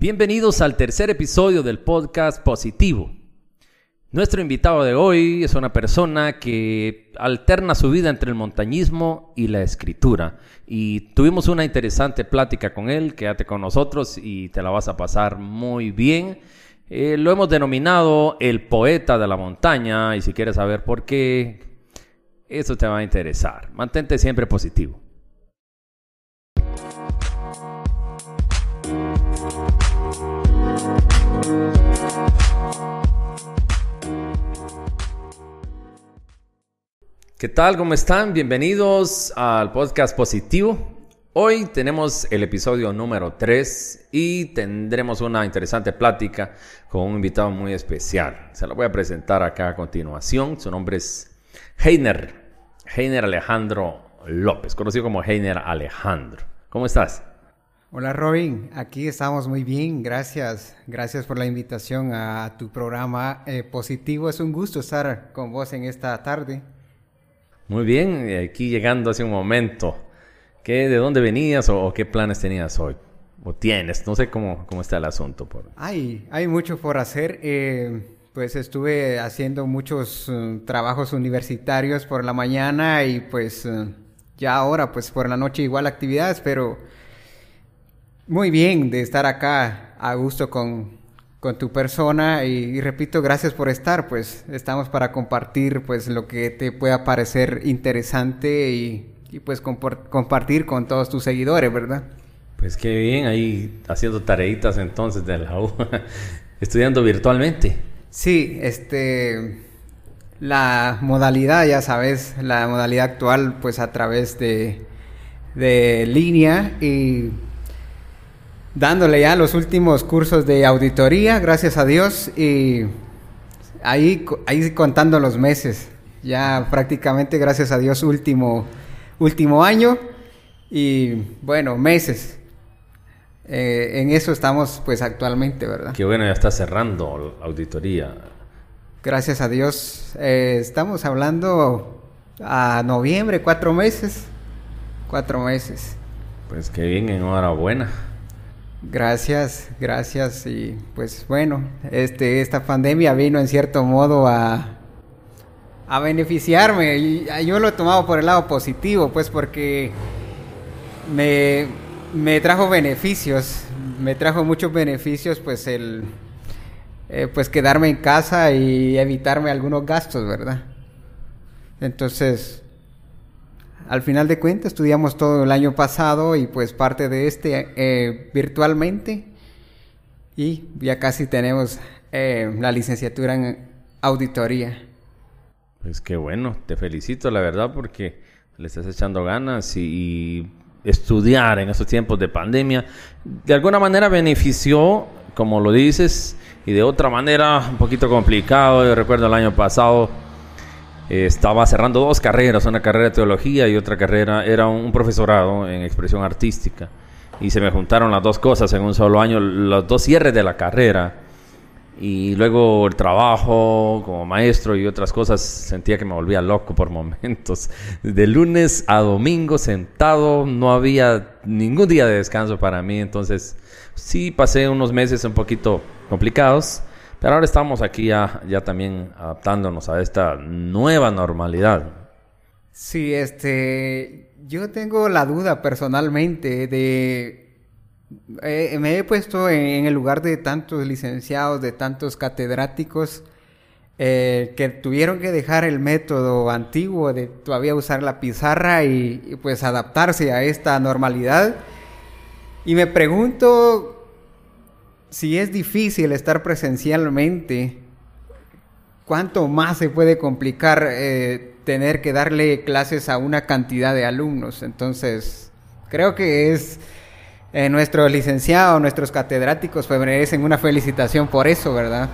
Bienvenidos al tercer episodio del podcast Positivo. Nuestro invitado de hoy es una persona que alterna su vida entre el montañismo y la escritura. Y tuvimos una interesante plática con él, quédate con nosotros y te la vas a pasar muy bien. Eh, lo hemos denominado el poeta de la montaña y si quieres saber por qué, eso te va a interesar. Mantente siempre positivo. ¿Qué tal? ¿Cómo están? Bienvenidos al podcast positivo. Hoy tenemos el episodio número 3 y tendremos una interesante plática con un invitado muy especial. Se lo voy a presentar acá a continuación. Su nombre es Heiner, Heiner Alejandro López, conocido como Heiner Alejandro. ¿Cómo estás? Hola Robin, aquí estamos muy bien, gracias, gracias por la invitación a tu programa eh, positivo. Es un gusto estar con vos en esta tarde. Muy bien, aquí llegando hace un momento. ¿Qué, ¿De dónde venías o, qué planes tenías hoy? ¿O tienes? No sé cómo, cómo está el asunto. Por... Hay, hay mucho por hacer. Eh, pues estuve haciendo muchos uh, trabajos universitarios por la mañana y pues uh, ya ahora pues por la noche igual actividades, pero muy bien de estar acá a gusto con, con tu persona y, repito, gracias por estar, pues estamos para compartir pues lo que te pueda parecer interesante y, pues compartir con todos tus seguidores, ¿verdad? Pues qué bien, ahí haciendo tareitas entonces de la U, estudiando virtualmente. Sí, este, la modalidad, ya sabes, la modalidad actual pues a través de, de línea y dándole ya los últimos cursos de auditoría, gracias a Dios, y ahí, ahí contando los meses, ya prácticamente, gracias a Dios, último, último año, y bueno, meses. Eh, en eso estamos pues actualmente, ¿verdad? Qué bueno, ya está cerrando la auditoría. Gracias a Dios. Eh, estamos hablando a noviembre, cuatro meses. Cuatro meses. Pues qué bien, enhorabuena. Gracias, gracias y pues bueno, este, esta pandemia vino en cierto modo a, a beneficiarme y yo lo he tomado por el lado positivo, pues porque me, me trajo beneficios, me trajo muchos beneficios, pues el, eh, pues quedarme en casa y evitarme algunos gastos, ¿verdad? Entonces, al final de cuentas estudiamos todo el año pasado y pues parte de este eh, virtualmente y ya casi tenemos eh, la licenciatura en auditoría. Pues qué bueno, te felicito la verdad porque le estás echando ganas y, estudiar en estos tiempos de pandemia de alguna manera benefició, como lo dices, y de otra manera un poquito complicado. Yo recuerdo el año pasado eh, estaba cerrando dos carreras, una carrera de teología y otra carrera, era un profesorado en expresión artística. Y se me juntaron las dos cosas en un solo año, los dos cierres de la carrera. Y luego el trabajo como maestro y otras cosas, sentía que me volvía loco por momentos. De lunes a domingo sentado, no había ningún día de descanso para mí. Entonces, sí pasé unos meses un poquito complicados pero ahora estamos aquí ya, ya también adaptándonos a esta nueva normalidad. Sí, este, yo tengo la duda personalmente de... Eh, me he puesto en, el lugar de tantos licenciados, de tantos catedráticos eh, que tuvieron que dejar el método antiguo de todavía usar la pizarra y pues adaptarse a esta normalidad. Y me pregunto si es difícil estar presencialmente, ¿cuánto más se puede complicar eh, tener que darle clases a una cantidad de alumnos? Entonces, creo que es eh, nuestros licenciados, nuestros catedráticos pues merecen una felicitación por eso, ¿verdad?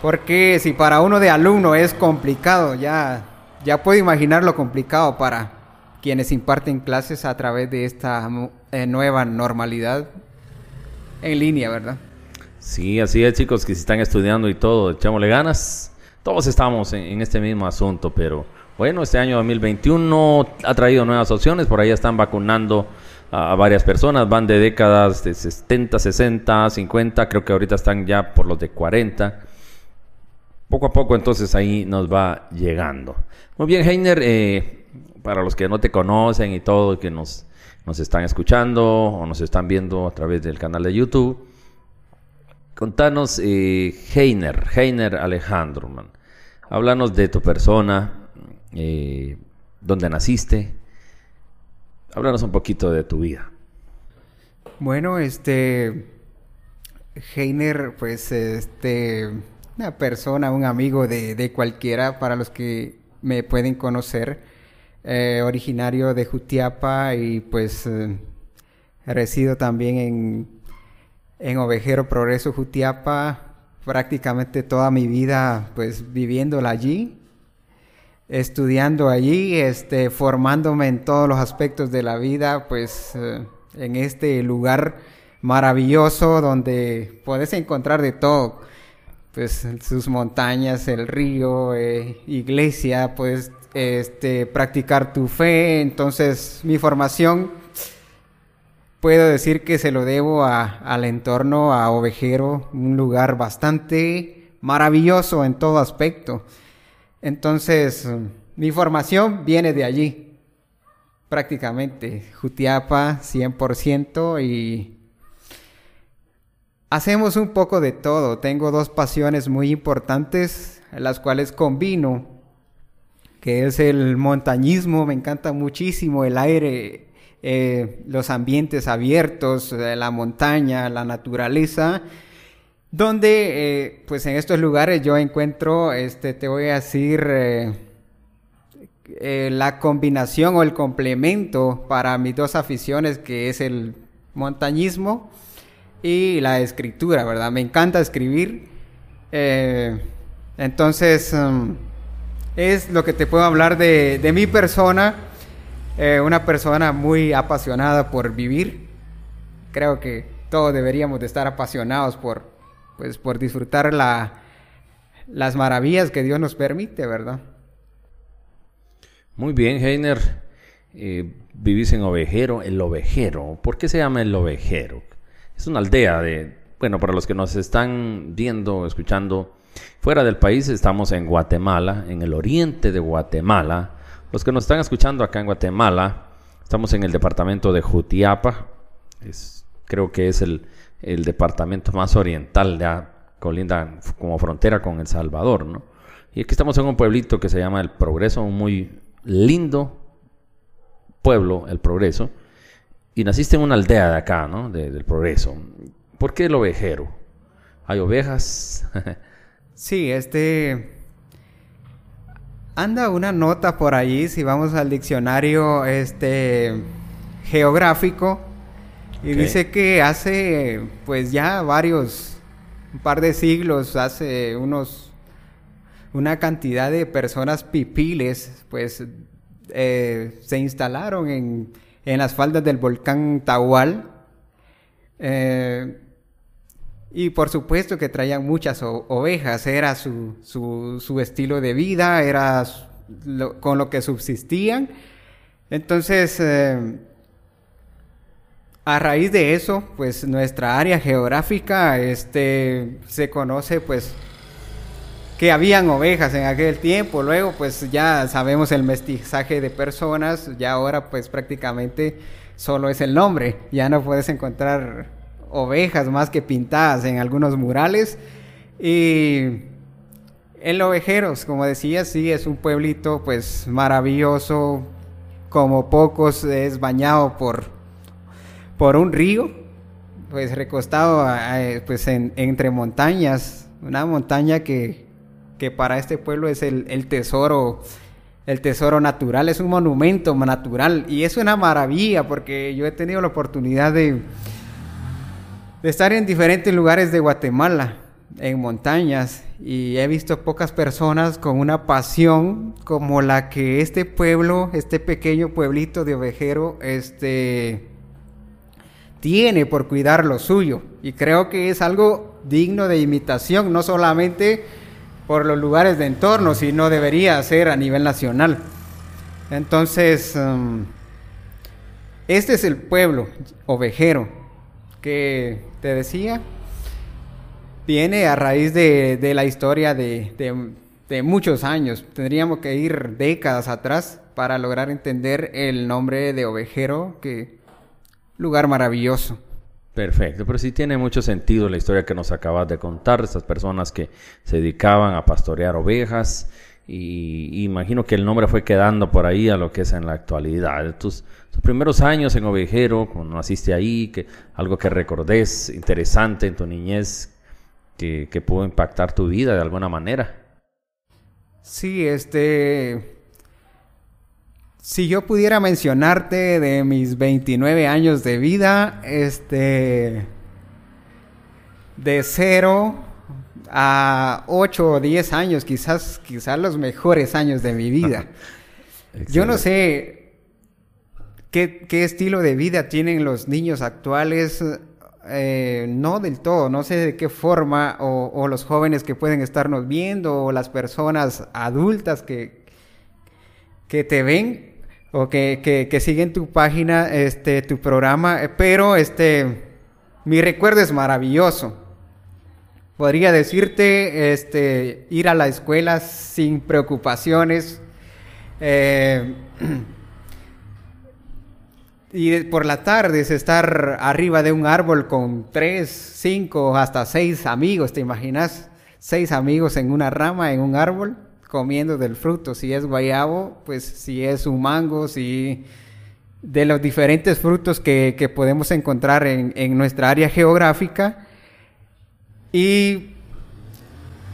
Porque si para uno de alumno es complicado, ya, ya puedo imaginar lo complicado para quienes imparten clases a través de esta eh, nueva normalidad en línea, ¿verdad? Sí, así es, chicos, que si están estudiando y todo, echémosle ganas. Todos estamos en, este mismo asunto, pero Bueno, este año 2021 ha traído nuevas opciones, por ahí están vacunando a, varias personas, van de décadas de 70, 60, 50, creo que ahorita están ya por los de 40. Poco a poco entonces ahí nos va llegando. Muy bien, Heiner, eh, para los que no te conocen y todo, que nos, nos están escuchando o nos están viendo a través del canal de YouTube, contanos, eh, Heiner, Heiner Alejandro, háblanos de tu persona, eh, dónde naciste, Háblanos un poquito de tu vida. Bueno, este Heiner, pues este una persona, un amigo de, cualquiera para los que me pueden conocer, eh, originario de Jutiapa y pues eh, resido también en, en Ovejero Progreso Jutiapa, prácticamente toda mi vida pues viviéndola allí estudiando allí, este, formándome en todos los aspectos de la vida, pues eh, en este lugar maravilloso donde puedes encontrar de todo, pues sus montañas, el río, eh, iglesia, puedes este, practicar tu fe, entonces mi formación puedo decir que se lo debo al entorno, a Ovejero, un lugar bastante maravilloso en todo aspecto. Entonces, mi formación viene de allí, prácticamente, Jutiapa 100% y hacemos un poco de todo. Tengo dos pasiones muy importantes, las cuales combino, que es el montañismo, me encanta muchísimo el aire, eh, los ambientes abiertos, eh, la montaña, la naturaleza donde eh, pues en estos lugares yo encuentro, este, te voy a decir, la combinación o el complemento para mis dos aficiones, que es el montañismo y la escritura, ¿verdad? Me encanta escribir. entonces, mm, es lo que te puedo hablar de mi persona, una persona muy apasionada por vivir. Creo que todos deberíamos de estar apasionados por, pues por disfrutar la, las maravillas que Dios nos permite, ¿verdad? Muy bien, Heiner. Eh, vivís en Ovejero, el Ovejero. ¿Por qué se llama el Ovejero? Es una aldea de, bueno, para los que nos están viendo, escuchando fuera del país, estamos en Guatemala, en el oriente de Guatemala. Los que nos están escuchando acá en Guatemala, estamos en el departamento de Jutiapa. Creo que es el, el departamento más oriental, ya colinda como frontera con El Salvador, ¿no? Y aquí estamos en un pueblito que se llama El Progreso, un muy lindo pueblo, El Progreso, y naciste en una aldea de acá, ¿no? del Progreso. ¿Por qué el ovejero? ¿Hay ovejas? sí, este... Anda una nota por ahí, si vamos al diccionario este geográfico, y dice que hace, pues ya varios, un par de siglos, hace unos, una cantidad de personas pipiles, pues eh, se instalaron en, en, las faldas del volcán Tahual. Eh, y por supuesto que traían muchas ovejas, era su, su, su, estilo de vida, era con lo que subsistían. Entonces, eh, a raíz de eso, pues nuestra área geográfica este, se conoce pues que habían ovejas en aquel tiempo, luego pues ya sabemos el mestizaje de personas, ya ahora pues prácticamente solo es el nombre, ya no puedes encontrar ovejas más que pintadas en algunos murales. Y el Ovejeros, como decía, sí es un pueblito pues maravilloso, como pocos es bañado por por un río, pues recostado pues entre montañas, una montaña que, que para este pueblo es el, tesoro, el tesoro natural, es un monumento natural. Y es una maravilla porque yo he tenido la oportunidad de, de estar en diferentes lugares de Guatemala, en montañas, y he visto pocas personas con una pasión como la que este pueblo, este pequeño pueblito de ovejero, este tiene por cuidar lo suyo. Y creo que es algo digno de imitación, no solamente por los lugares de entorno, si no debería ser a nivel nacional. Entonces, um, este es el pueblo ovejero que te decía, viene a raíz de, la historia de, de, muchos años. Tendríamos que ir décadas atrás para lograr entender el nombre de ovejero, que lugar maravilloso. Perfecto, pero sí tiene mucho sentido la historia que nos acabas de contar, de estas personas que se dedicaban a pastorear ovejas y, imagino que el nombre fue quedando por ahí a lo que es en la actualidad. Tus, tus primeros años en Ovejero, cuando naciste ahí, que, algo que recordés interesante en tu niñez que, que pudo impactar tu vida de alguna manera. Sí, este, si yo pudiera mencionarte de mis 29 años de vida, este, de 0 a 8 o 10 años, quizás, quizás los mejores años de mi vida. yo no sé qué, estilo de vida tienen los niños actuales, eh, no del todo, no sé de qué forma, o, los jóvenes que pueden estarnos viendo, o las personas adultas que, que te ven, o que, que, siguen tu página, este, tu programa, eh, pero este, mi recuerdo es maravilloso. Podría decirte, este, ir a la escuela sin preocupaciones. Eh, y por la tarde es estar arriba de un árbol con tres, cinco, hasta seis amigos, ¿te imaginas? Seis amigos en una rama, en un árbol comiendo del fruto, si es guayabo, pues si es un mango, si de los diferentes frutos que, podemos encontrar en, nuestra área geográfica. Y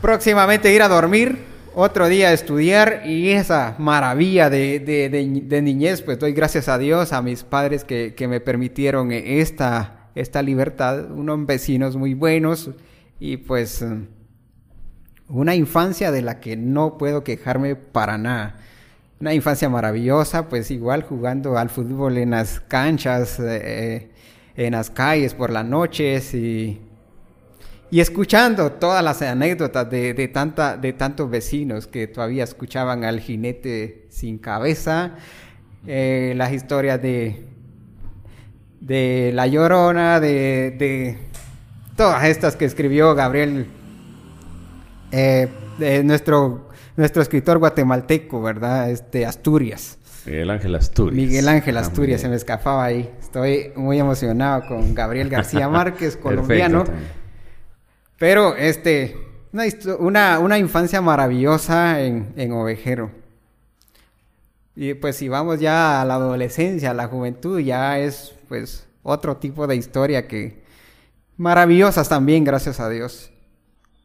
próximamente ir a dormir, otro día estudiar y esa maravilla de, niñez, pues doy gracias a Dios, a mis padres que, que me permitieron esta, esta libertad, unos vecinos muy buenos y pues una infancia de la que no puedo quejarme para nada. Una infancia maravillosa, pues igual jugando al fútbol en las canchas, eh, en las calles por las noches y, y escuchando todas las anécdotas de, de, tanta, de tantos vecinos que todavía escuchaban al jinete sin cabeza, eh, las historias de, de La Llorona, de, de todas estas que escribió Gabriel eh, nuestro, nuestro escritor guatemalteco, ¿verdad? Este, Asturias. Miguel Ángel Asturias. Miguel Ángel ah, Asturias, se me escapaba ahí. Estoy muy emocionado con Gabriel García Márquez, colombiano. Pero este, una, una, infancia maravillosa en, en Ovejero. Y pues si vamos ya a la adolescencia, a la juventud, ya es pues otro tipo de historia que maravillosas también, gracias a Dios.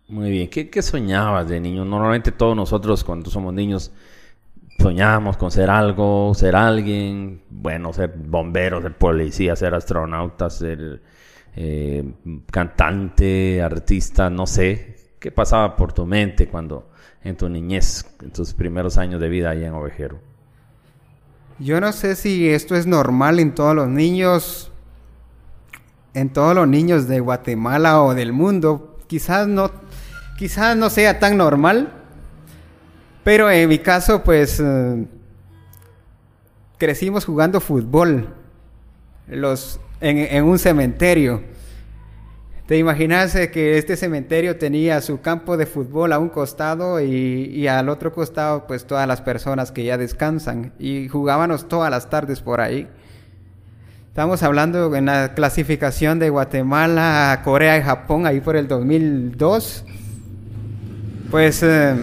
Muy bien. ¿Qué, soñabas de niño? Normalmente todos nosotros cuando somos niños soñamos con ser algo, ser alguien, bueno, ser bombero, ser policía, ser astronauta, ser eh, cantante, artista, no sé. ¿Qué pasaba por tu mente cuando en tu niñez, en tus primeros años de vida ahí en Ovejero? Yo no sé si esto es normal en todos los niños, en todos los niños de Guatemala o del mundo. Quizás no quizás no sea tan normal, pero en mi caso, pues eh, crecimos jugando fútbol los, en, un cementerio. ¿Te imaginas que este cementerio tenía su campo de fútbol a un costado y, y, al otro costado pues todas las personas que ya descansan y jugábamos todas las tardes por ahí? Estamos hablando en la clasificación de Guatemala, Corea y Japón ahí por el 2002. Pues eh,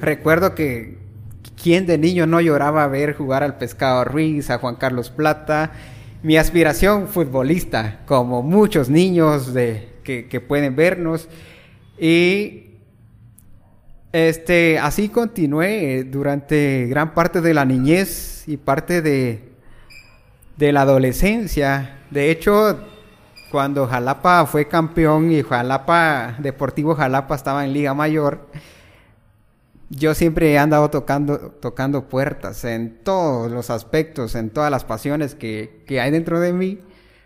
recuerdo que quien de niño no lloraba a ver jugar al Pescado Ruiz, a Juan Carlos Plata. Mi aspiración futbolista, como muchos niños de, que, pueden vernos. Y este, así continué durante gran parte de la niñez y parte de, de la adolescencia. De hecho, cuando Jalapa fue campeón y Jalapa, Deportivo Jalapa estaba en Liga Mayor, yo siempre he andado tocando, tocando puertas en todos los aspectos, en todas las pasiones que, hay dentro de mí.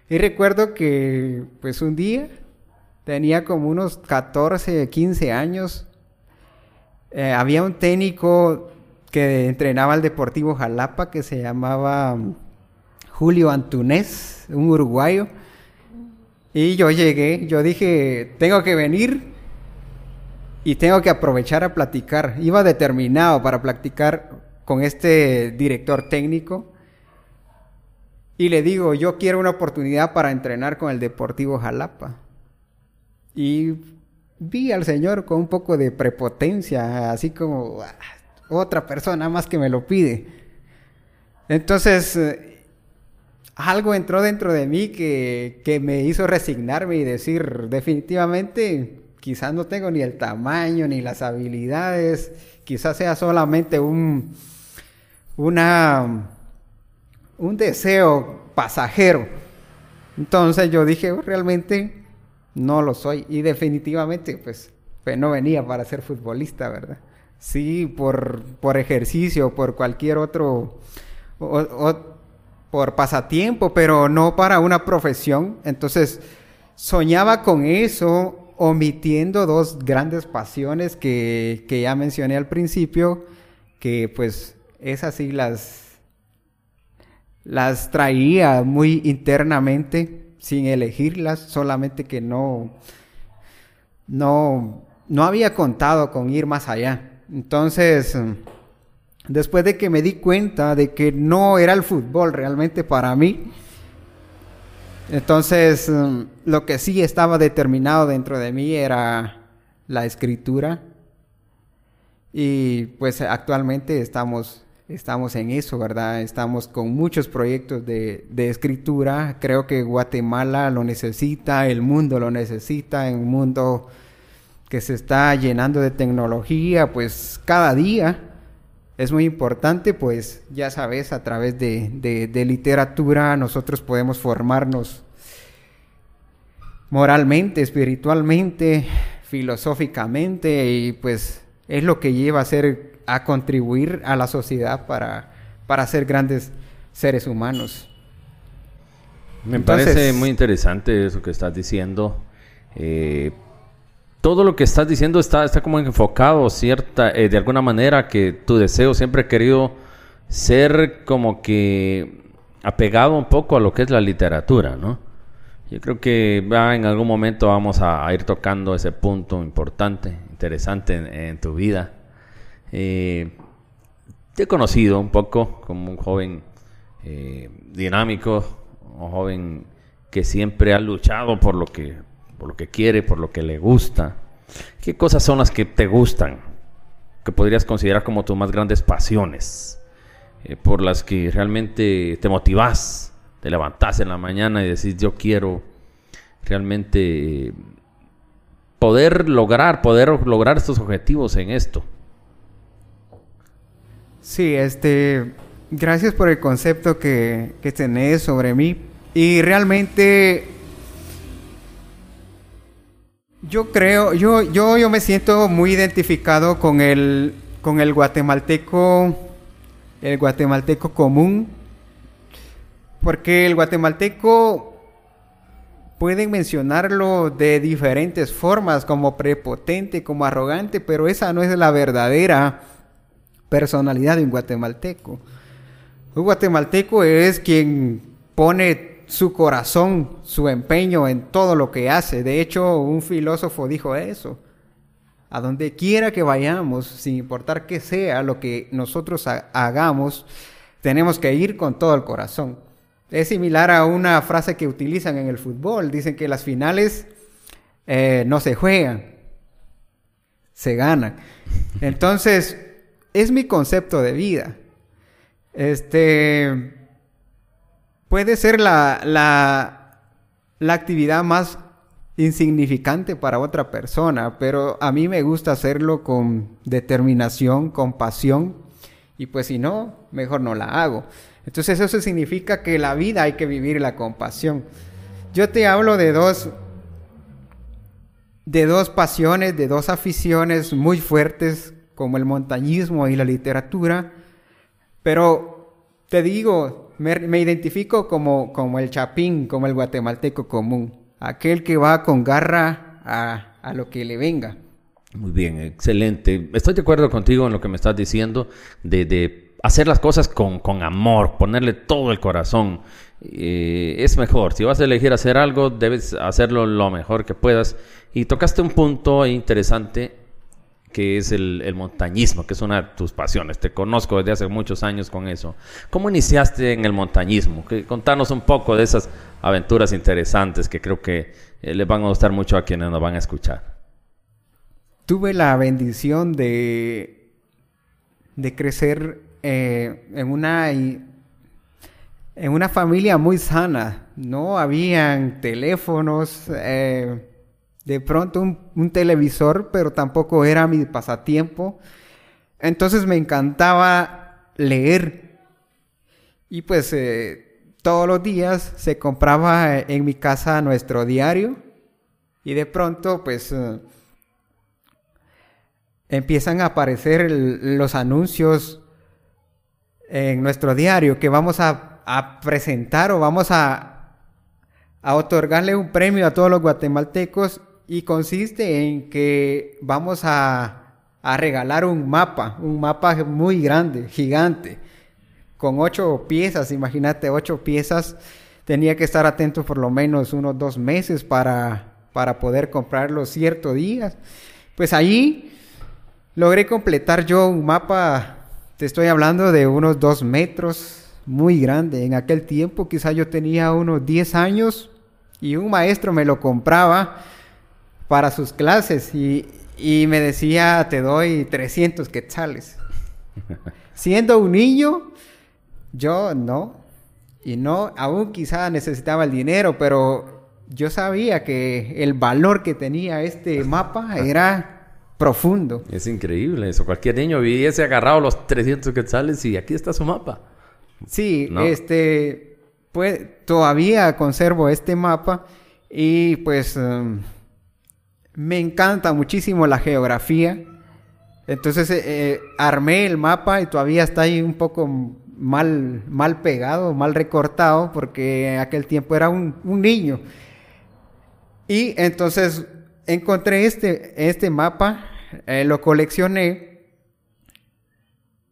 Y recuerdo que, pues un día, tenía como unos 14, 15 años. Eh, había un técnico que entrenaba al Deportivo Jalapa que se llamaba mm, Julio Antunés, un uruguayo. Y yo llegué, yo dije, tengo que venir y tengo que aprovechar a platicar. Iba determinado para platicar con este director técnico. Y le digo, yo quiero una oportunidad para entrenar con el Deportivo Jalapa. Y vi al señor con un poco de prepotencia, así como ah, otra persona más que me lo pide. Entonces, eh, algo entró dentro de mí que, que me hizo resignarme y decir, definitivamente, quizás no tengo ni el tamaño ni las habilidades, quizás sea solamente un, una, un deseo pasajero. Entonces yo dije, oh, realmente no lo soy. Y definitivamente, pues, pues, no venía para ser futbolista, ¿verdad? Sí, por, por ejercicio, por cualquier otro, por pasatiempo, pero no para una profesión. Entonces, soñaba con eso, omitiendo dos grandes pasiones que, que ya mencioné al principio, que pues esas sí las, las traía muy internamente, sin elegirlas, solamente que no, no, no había contado con ir más allá. Entonces, después de que me di cuenta de que no era el fútbol realmente para mí, entonces lo que sí estaba determinado dentro de mí era la escritura. Y pues actualmente estamos estamos en eso, ¿verdad? Estamos con muchos proyectos de, escritura. Creo que Guatemala lo necesita, el mundo lo necesita, en un mundo que se está llenando de tecnología, pues cada día es muy importante, pues ya sabes, a través de, de literatura nosotros podemos formarnos moralmente, espiritualmente, filosóficamente y pues es lo que lleva a ser a contribuir a la sociedad para, para ser grandes seres humanos. Me parece muy interesante eso que estás diciendo. Eh, todo lo que estás diciendo está, está como enfocado, cierta, eh, de alguna manera, que tu deseo siempre he querido ser como que apegado un poco a lo que es la literatura, ¿no? Yo creo que en algún momento vamos a, ir tocando ese punto importante, interesante en tu vida. Eh, te he conocido un poco como un joven eh, dinámico, un joven que siempre ha luchado por lo que, por lo que quiere, por lo que le gusta. ¿Qué cosas son las que te gustan? Que podrías considerar como tus más grandes pasiones, eh, por las que realmente te motivas, te levantas en la mañana y decís yo quiero realmente poder lograr, poder lograr estos objetivos en esto. Sí, este, gracias por el concepto que, que tenés sobre mí. Y realmente yo creo, yo, yo, yo me siento muy identificado con el, con el guatemalteco, el guatemalteco común, porque el guatemalteco pueden mencionarlo de diferentes formas, como prepotente, como arrogante, pero esa no es la verdadera personalidad de un guatemalteco. Un guatemalteco es quien pone su corazón, su empeño en todo lo que hace. De hecho, un filósofo dijo eso. A donde quiera que vayamos, sin importar qué sea lo que nosotros hagamos, tenemos que ir con todo el corazón. Es similar a una frase que utilizan en el fútbol. Dicen que las finales eh, no se juegan, se ganan. Entonces, es mi concepto de vida. Este puede ser la, la, la actividad más insignificante para otra persona, pero a mí me gusta hacerlo con determinación, con pasión, y pues si no, mejor no la hago. Entonces eso significa que la vida hay que vivirla con pasión. Yo te hablo de dos de dos pasiones, de dos aficiones muy fuertes como el montañismo y la literatura, pero te digo, me, identifico como, como el chapín, como el guatemalteco común, aquel que va con garra a, a lo que le venga. Muy bien, excelente. Estoy de acuerdo contigo en lo que me estás diciendo de, de hacer las cosas con, con, amor, ponerle todo el corazón. Eh, es mejor. Si vas a elegir hacer algo, debes hacerlo lo mejor que puedas. Y tocaste un punto interesante que es el, el, montañismo, que es una de tus pasiones. Te conozco desde hace muchos años con eso. ¿Cómo iniciaste en el montañismo? Que, contanos un poco de esas aventuras interesantes que creo que eh, les van a gustar mucho a quienes nos van a escuchar tuve la bendición de, de crecer eh, en, una, en una familia muy sana. No habían teléfonos, eh, de pronto un, televisor, pero tampoco era mi pasatiempo. Entonces me encantaba leer. Y pues eh, todos los días se compraba en mi casa nuestro diario. Y de pronto pues empiezan a aparecer los anuncios en nuestro diario que vamos a, presentar o vamos a, a, otorgarle un premio a todos los guatemaltecos y consiste en que vamos a, a regalar un mapa, un mapa muy grande, gigante, con ocho piezas, imagínate, ocho piezas. Tenía que estar atento por lo menos unos dos meses para, para poder comprarlo ciertos días. Pues ahí Logré completar yo un mapa, te estoy hablando de unos dos metros, muy grande. En aquel tiempo quizá yo tenía unos 10 años y un maestro me lo compraba para sus clases y, y me decía, te doy 300 quetzales. Siendo un niño, yo no. Y no, aún quizá necesitaba el dinero, pero yo sabía que el valor que tenía este mapa era profundo. Es increíble eso. Cualquier niño hubiese agarrado los 300 quetzales y aquí está su mapa. Sí, este, pues todavía conservo este mapa y pues um, me encanta muchísimo la geografía. Entonces eh, eh, armé el mapa y todavía está ahí un poco mal, mal pegado, mal recortado, porque en aquel tiempo era un, niño. Y entonces encontré este, este mapa, eh, lo coleccioné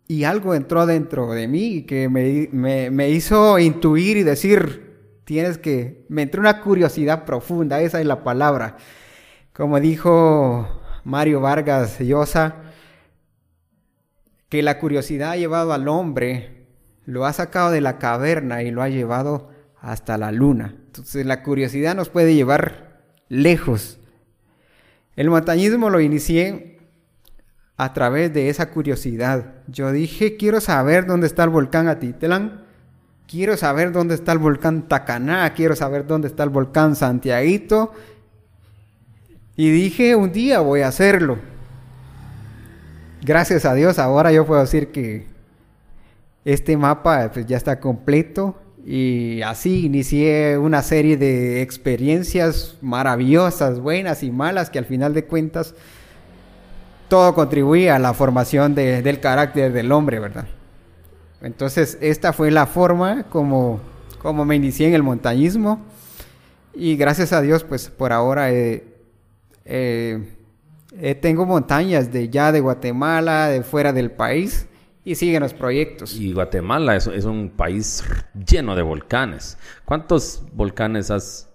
y algo entró dentro de mí que me, me, hizo intuir y decir, tienes que, me entró una curiosidad profunda, esa es la palabra. Como dijo Mario Vargas Llosa, que la curiosidad ha llevado al hombre, lo ha sacado de la caverna y lo ha llevado hasta la luna. Entonces la curiosidad nos puede llevar lejos el montañismo lo inicié a través de esa curiosidad. Yo dije, quiero saber dónde está el volcán Atitlán, quiero saber dónde está el volcán Tacaná, quiero saber dónde está el volcán Santiaguito. Y dije, un día voy a hacerlo. Gracias a Dios, ahora yo puedo decir que este mapa pues, ya está completo y así inicié una serie de experiencias maravillosas, buenas y malas, que al final de cuentas todo contribuía a la formación del carácter del hombre, ¿verdad? Entonces, esta fue la forma como, como me inicié en el montañismo. Y gracias a Dios, pues por ahora tengo montañas de ya de Guatemala, de fuera del país y siguen los proyectos. Y Guatemala es, es, un país lleno de volcanes. ¿Cuántos volcanes has,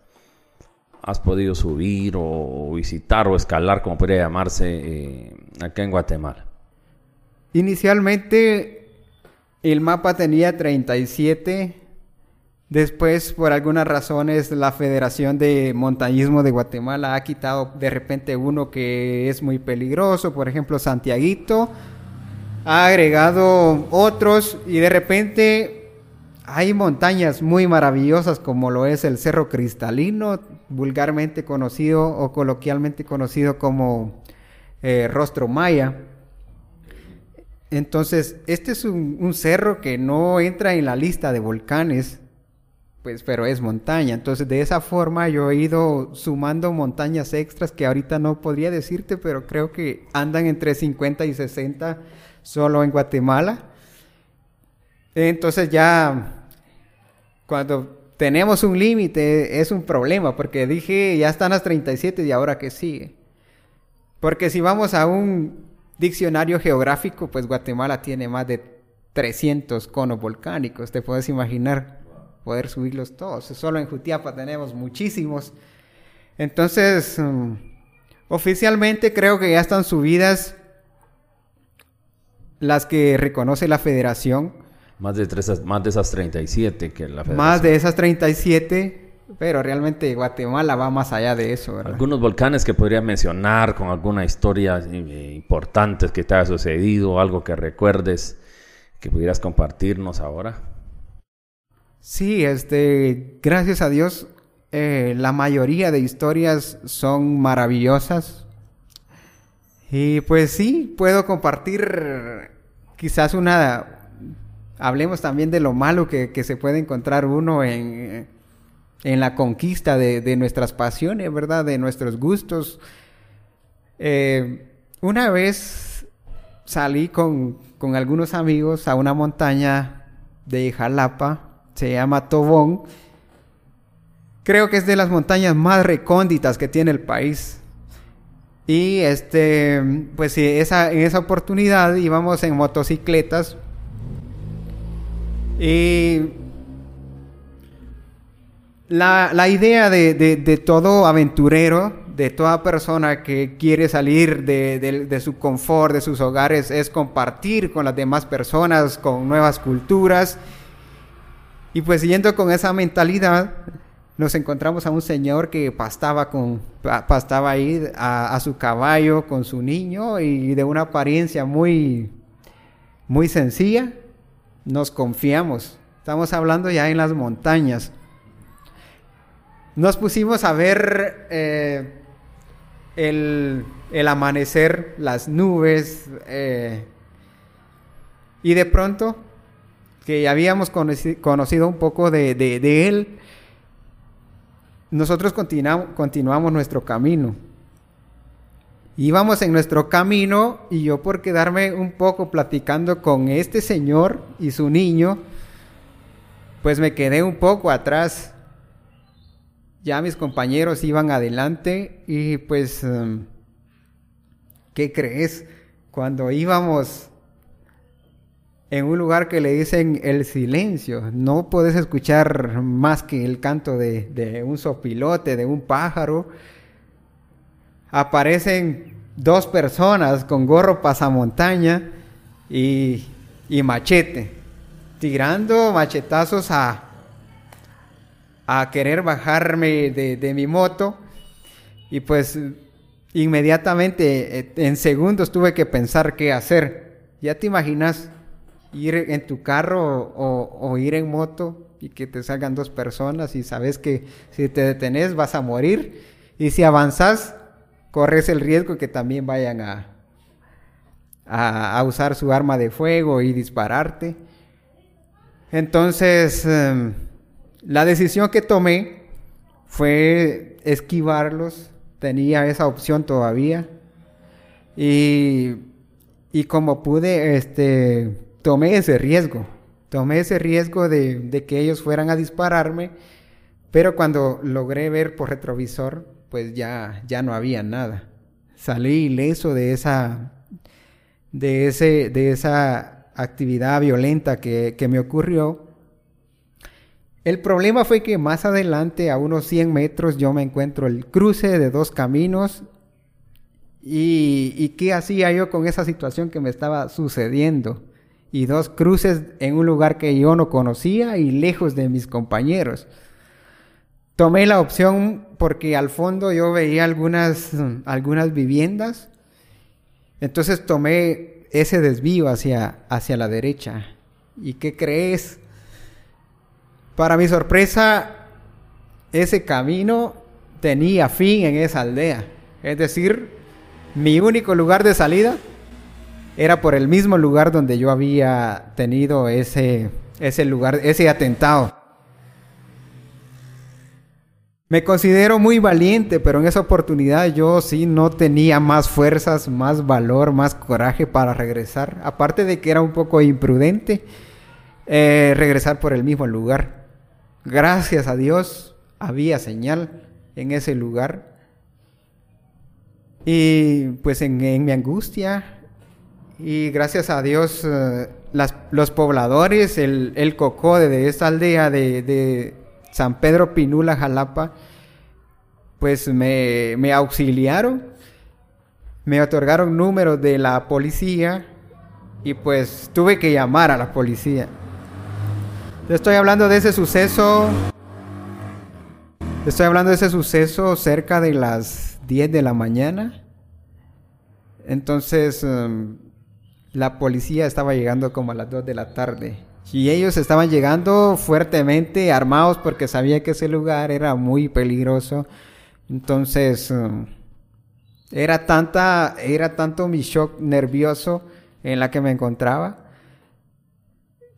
has podido subir o visitar o escalar, como podría llamarse, eh, acá en Guatemala? Inicialmente el mapa tenía 37. Después, por algunas razones, la Federación de Montañismo de Guatemala ha quitado de repente uno que es muy peligroso, por ejemplo, Santiaguito ha agregado otros y de repente hay montañas muy maravillosas como lo es el Cerro Cristalino, vulgarmente conocido o coloquialmente conocido como eh, Rostro Maya. Entonces, este es un, cerro que no entra en la lista de volcanes, pues, pero es montaña. Entonces, de esa forma yo he ido sumando montañas extras que ahorita no podría decirte, pero creo que andan entre 50 y 60 solo en Guatemala. Entonces ya cuando tenemos un límite, es un problema, porque dije, ya están las 37 y ahora qué sigue. Porque si vamos a un diccionario geográfico, pues Guatemala tiene más de 300 conos volcánicos, te puedes imaginar poder subirlos todos. Solo en Jutiapa tenemos muchísimos. Entonces, mm, oficialmente creo que ya están subidas las que reconoce la federación. Más de, tres, más de esas 37 que la federación. Más de esas 37, pero realmente Guatemala va más allá de eso. Algunos volcanes que podría mencionar con alguna historia eh, importante que te haya sucedido, algo que recuerdes, que pudieras compartirnos ahora. Sí, este, gracias a Dios, eh, la mayoría de historias son maravillosas. Y pues sí, puedo compartir quizás una... Hablemos también de lo malo que, se puede encontrar uno en, en la conquista de, nuestras pasiones, ¿verdad? De nuestros gustos. Eh, una vez salí con, con algunos amigos a una montaña de Jalapa, se llama Tobón. Creo que es de las montañas más recónditas que tiene el país. Y este, pues esa, en esa oportunidad íbamos en motocicletas. Y la, la idea de, de, todo aventurero, de toda persona que quiere salir de, de, su confort, de sus hogares, es compartir con las demás personas, con nuevas culturas. Y pues siguiendo con esa mentalidad, nos encontramos a un señor que pastaba, con, pastaba ahí a, su caballo con su niño y de una apariencia muy, muy sencilla. Nos confiamos. Estamos hablando ya en las montañas. Nos pusimos a ver eh, el, amanecer, las nubes, eh, y de pronto, que habíamos conocido un poco de, de él, nosotros continuamos nuestro camino. Íbamos en nuestro camino y yo por quedarme un poco platicando con este señor y su niño, pues me quedé un poco atrás. Ya mis compañeros iban adelante y pues, em, ¿qué crees? Cuando íbamos en un lugar que le dicen el silencio. No puedes escuchar más que el canto de, un sopilote, de un pájaro. Aparecen dos personas con gorro pasamontaña y, y machete, tirando machetazos a, a querer bajarme de, mi moto. Y pues inmediatamente, eh, en segundos, tuve que pensar qué hacer. Ya te imaginas ir en tu carro o, ir en moto y que te salgan dos personas y sabes que si te detenes vas a morir y si avanzas corres el riesgo que también vayan a, a, usar su arma de fuego y dispararte. Entonces, em, la decisión que tomé fue esquivarlos, tenía esa opción todavía. Y, y como pude, este, tomé ese riesgo, tomé ese riesgo de, que ellos fueran a dispararme, pero cuando logré ver por retrovisor, pues ya, ya no había nada. Salí ileso de esa, de ese, de esa actividad violenta que, que me ocurrió. El problema fue que más adelante, a unos 100 metros, yo me encuentro el cruce de dos caminos. ¿Y, y qué hacía yo con esa situación que me estaba sucediendo? Y dos cruces en un lugar que yo no conocía y lejos de mis compañeros. Tomé la opción porque al fondo yo veía algunas, algunas viviendas, entonces tomé ese desvío hacia, hacia la derecha. ¿Y qué crees? Para mi sorpresa, ese camino tenía fin en esa aldea. Es decir, mi único lugar de salida era por el mismo lugar donde yo había tenido ese, ese lugar, ese atentado. Me considero muy valiente, pero en esa oportunidad yo sí no tenía más fuerzas, más valor, más coraje para regresar. Aparte de que era un poco imprudente eh, regresar por el mismo lugar. gracias a Dios, había señal en ese lugar. Y pues en, mi angustia, y gracias a Dios, eh, los pobladores, el, el cocode de esta aldea de, de, San Pedro Pinula, Jalapa, pues me, me auxiliaron, me otorgaron números de la policía y pues tuve que llamar a la policía. Estoy hablando de ese suceso. Estoy hablando de ese suceso cerca de las 10 de la mañana. Entonces, um, la policía estaba llegando como a las 2 de la tarde. Y ellos estaban llegando fuertemente armados porque sabía que ese lugar era muy peligroso. Entonces, um, era tanta, era tanto mi shock nervioso en la que me encontraba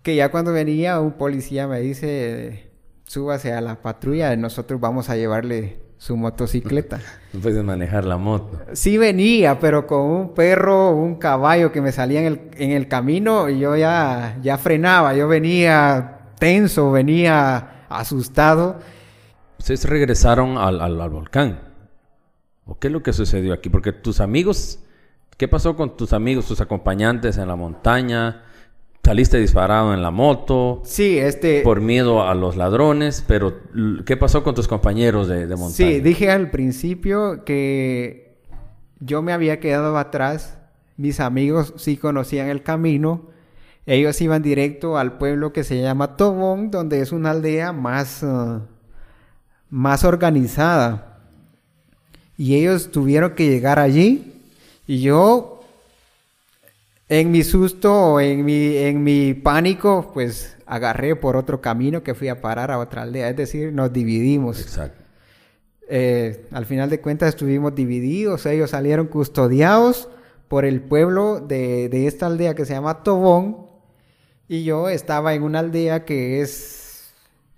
que ya cuando venía un policía me dice, súbase a la patrulla, nosotros vamos a llevarle su motocicleta. No puedes manejar la moto. Sí venía, pero con un perro, un caballo que me salía en el, en el camino y yo ya, ya frenaba, yo venía tenso, venía asustado. Ustedes regresaron al, al, al volcán. ¿O qué es lo que sucedió aquí? Porque tus amigos, ¿qué pasó con tus amigos, tus acompañantes en la montaña? Saliste disparado en la moto. Sí, este. Por miedo a los ladrones, pero ¿qué pasó con tus compañeros de, de montaña? Sí, dije al principio que yo me había quedado atrás. Mis amigos sí conocían el camino. Ellos iban directo al pueblo que se llama Tobón, donde es una aldea más, uh, más organizada. Y ellos tuvieron que llegar allí. Y yo en mi susto, en mi, en mi pánico, pues agarré por otro camino que fui a parar a otra aldea. Es decir, nos dividimos. Exacto. Eh, al final de cuentas estuvimos divididos. Ellos salieron custodiados por el pueblo de, de esta aldea que se llama Tobón. Y yo estaba en una aldea que es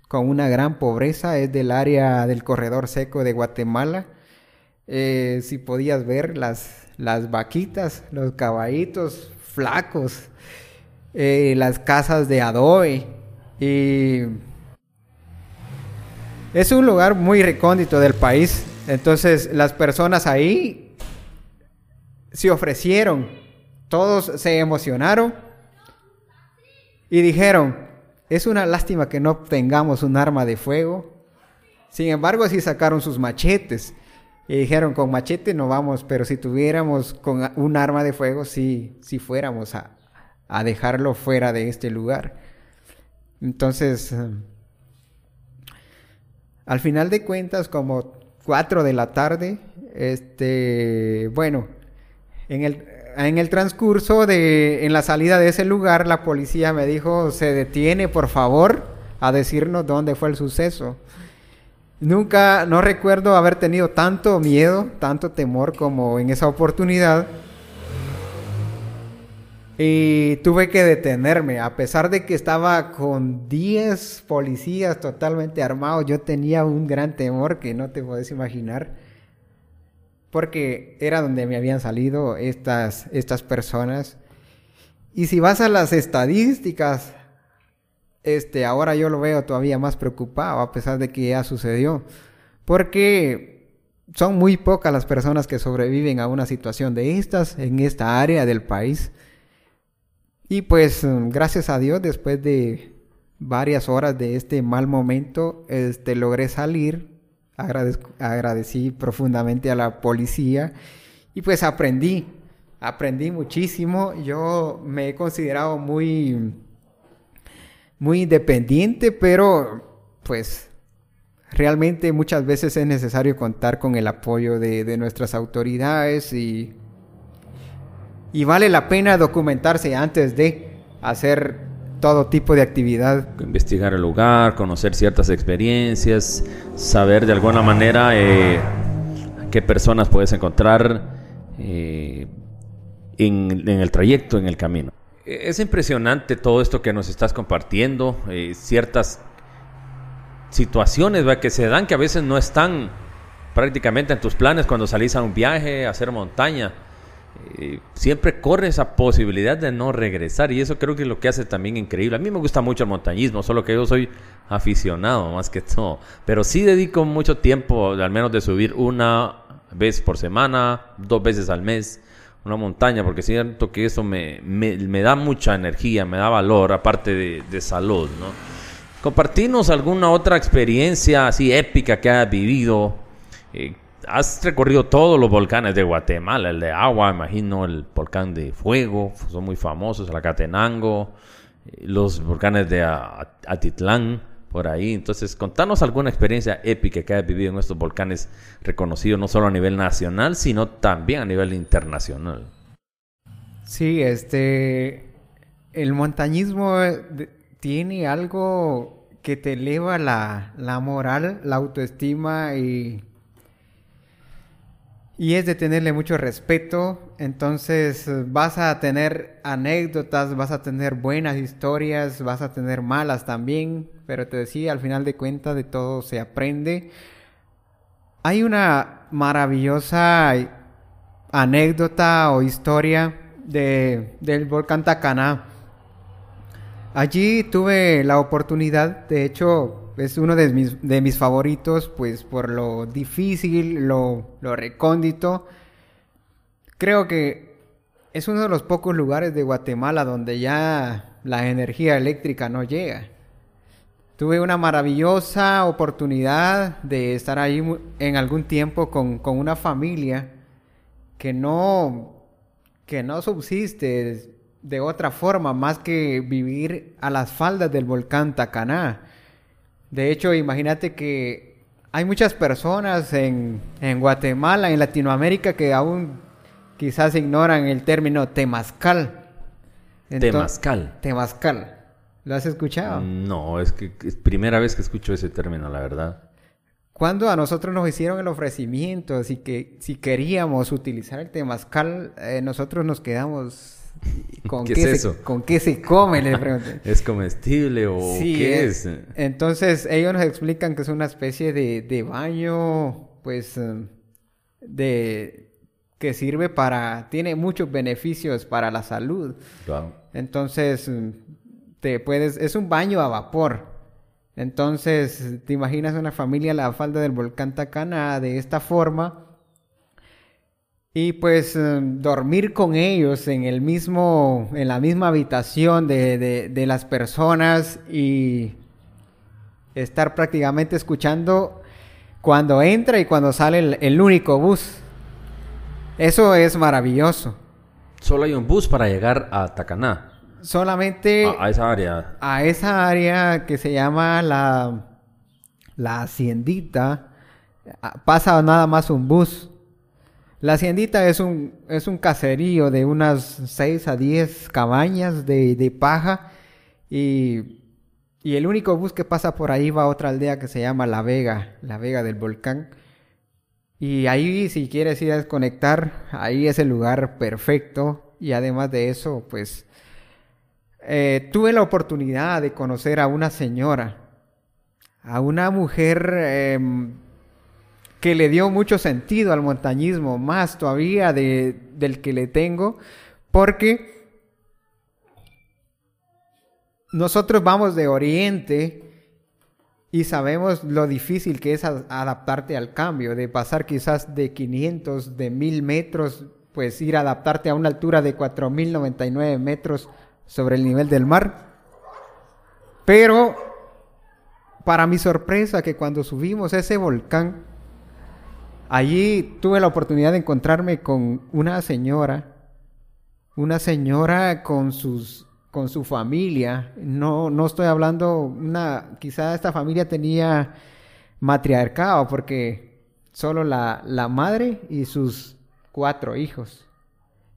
con una gran pobreza. Es del área del corredor seco de Guatemala. Eh, si podías ver las, las vaquitas, los caballitos flacos, eh, las casas de adobe. Y es un lugar muy recóndito del país. Entonces las personas ahí se ofrecieron, todos se emocionaron y dijeron, es una lástima que no tengamos un arma de fuego. Sin embargo, sí sacaron sus machetes y dijeron, con machete no vamos, pero si tuviéramos con un arma de fuego, sí, sí fuéramos a, a dejarlo fuera de este lugar. Entonces, eh, al final de cuentas, como 4 de la tarde, este, bueno, en el, en el transcurso de, en la salida de ese lugar, la policía me dijo, se detiene, por favor, a decirnos dónde fue el suceso. Nunca, no recuerdo haber tenido tanto miedo, tanto temor como en esa oportunidad. Y tuve que detenerme, a pesar de que estaba con 10 policías totalmente armados, yo tenía un gran temor que no te puedes imaginar, porque era donde me habían salido estas, estas personas. Y si vas a las estadísticas, este, ahora yo lo veo todavía más preocupado a pesar de que ya sucedió. Porque son muy pocas las personas que sobreviven a una situación de estas en esta área del país. Y pues gracias a Dios, después de varias horas de este mal momento, este, logré salir. agradecí profundamente a la policía y pues aprendí, aprendí muchísimo. Yo me he considerado muy muy independiente, pero pues realmente muchas veces es necesario contar con el apoyo de, nuestras autoridades y, y vale la pena documentarse antes de hacer todo tipo de actividad. Investigar el lugar, conocer ciertas experiencias, saber de alguna manera eh, qué personas puedes encontrar eh, en el trayecto, en el camino. Es impresionante todo esto que nos estás compartiendo, eh, ciertas situaciones que se dan que a veces no están prácticamente en tus planes cuando salís a un viaje, a hacer montaña. eh, siempre corre esa posibilidad de no regresar y eso creo que es lo que hace también increíble. A mí me gusta mucho el montañismo, solo que yo soy aficionado más que todo, pero sí dedico mucho tiempo, al menos de subir una vez por semana, dos veces al mes, una montaña, porque siento que eso me, me, da mucha energía, me da valor, aparte de, de salud, ¿no? Compartirnos alguna otra experiencia así épica que hayas vivido. Eh, has recorrido todos los volcanes de Guatemala, el de agua, imagino, el volcán de fuego, son muy famosos, el Acatenango, eh, los volcanes de Atitlán, por ahí. Entonces, contanos alguna experiencia épica que hayas vivido en estos volcanes reconocidos no solo a nivel nacional, sino también a nivel internacional. Sí, este, el montañismo eh, tiene algo que te eleva la, la moral, la autoestima y y es de tenerle mucho respeto. Entonces vas a tener anécdotas, vas a tener buenas historias, vas a tener malas también. Pero te decía, al final de cuentas de todo se aprende. Hay una maravillosa anécdota o historia de, del volcán Tacaná. Allí tuve la oportunidad, de hecho, es uno de mis, de mis favoritos, pues por lo difícil, lo, lo recóndito. Creo que es uno de los pocos lugares de Guatemala donde ya la energía eléctrica no llega. Tuve una maravillosa oportunidad de estar ahí en algún tiempo con, con una familia que no, que no subsiste de otra forma más que vivir a las faldas del volcán Tacaná. De hecho, imagínate que hay muchas personas en, Guatemala, en Latinoamérica, que aún quizás ignoran el término temazcal. temazcal. Temazcal. ¿Lo has escuchado? No, es que es primera vez que escucho ese término, la verdad. Cuando a nosotros nos hicieron el ofrecimiento, así que si queríamos utilizar el temazcal, eh, nosotros nos quedamos ¿Con qué, es eso? ¿Con qué se come? Le pregunté. ¿Es comestible o qué es? Entonces ellos nos explican que es una especie de, baño, pues, eh, de que sirve para, tiene muchos beneficios para la salud. Entonces, te puedes, es un baño a vapor. Entonces, te imaginas una familia a la falda del volcán Tacana de esta forma y pues eh, dormir con ellos en el mismo, en la misma habitación de, de, las personas y estar prácticamente escuchando cuando entra y cuando sale el, único bus. Eso es maravilloso. Solo hay un bus para llegar a Tacaná. Solamente a, esa área. A esa área que se llama la, la Haciendita. Pasa nada más un bus. La haciendita es un, es un caserío de unas 6 a 10 cabañas de, paja y, el único bus que pasa por ahí va a otra aldea que se llama La Vega, La Vega del Volcán. Y ahí si quieres ir a desconectar, ahí es el lugar perfecto. Y además de eso, pues eh, tuve la oportunidad de conocer a una señora, a una mujer em, que le dio mucho sentido al montañismo, más todavía de, del que le tengo, porque nosotros vamos de Oriente y sabemos lo difícil que es adaptarte al cambio, de pasar quizás de 500, de 1000 metros, pues ir a adaptarte a una altura de 4099 metros sobre el nivel del mar. Pero, para mi sorpresa, que cuando subimos ese volcán, Allí tuve la oportunidad de encontrarme con una señora, una señora con sus con su familia. No, no estoy hablando una, quizá esta familia tenía matriarcado porque solo la, la madre y sus cuatro hijos.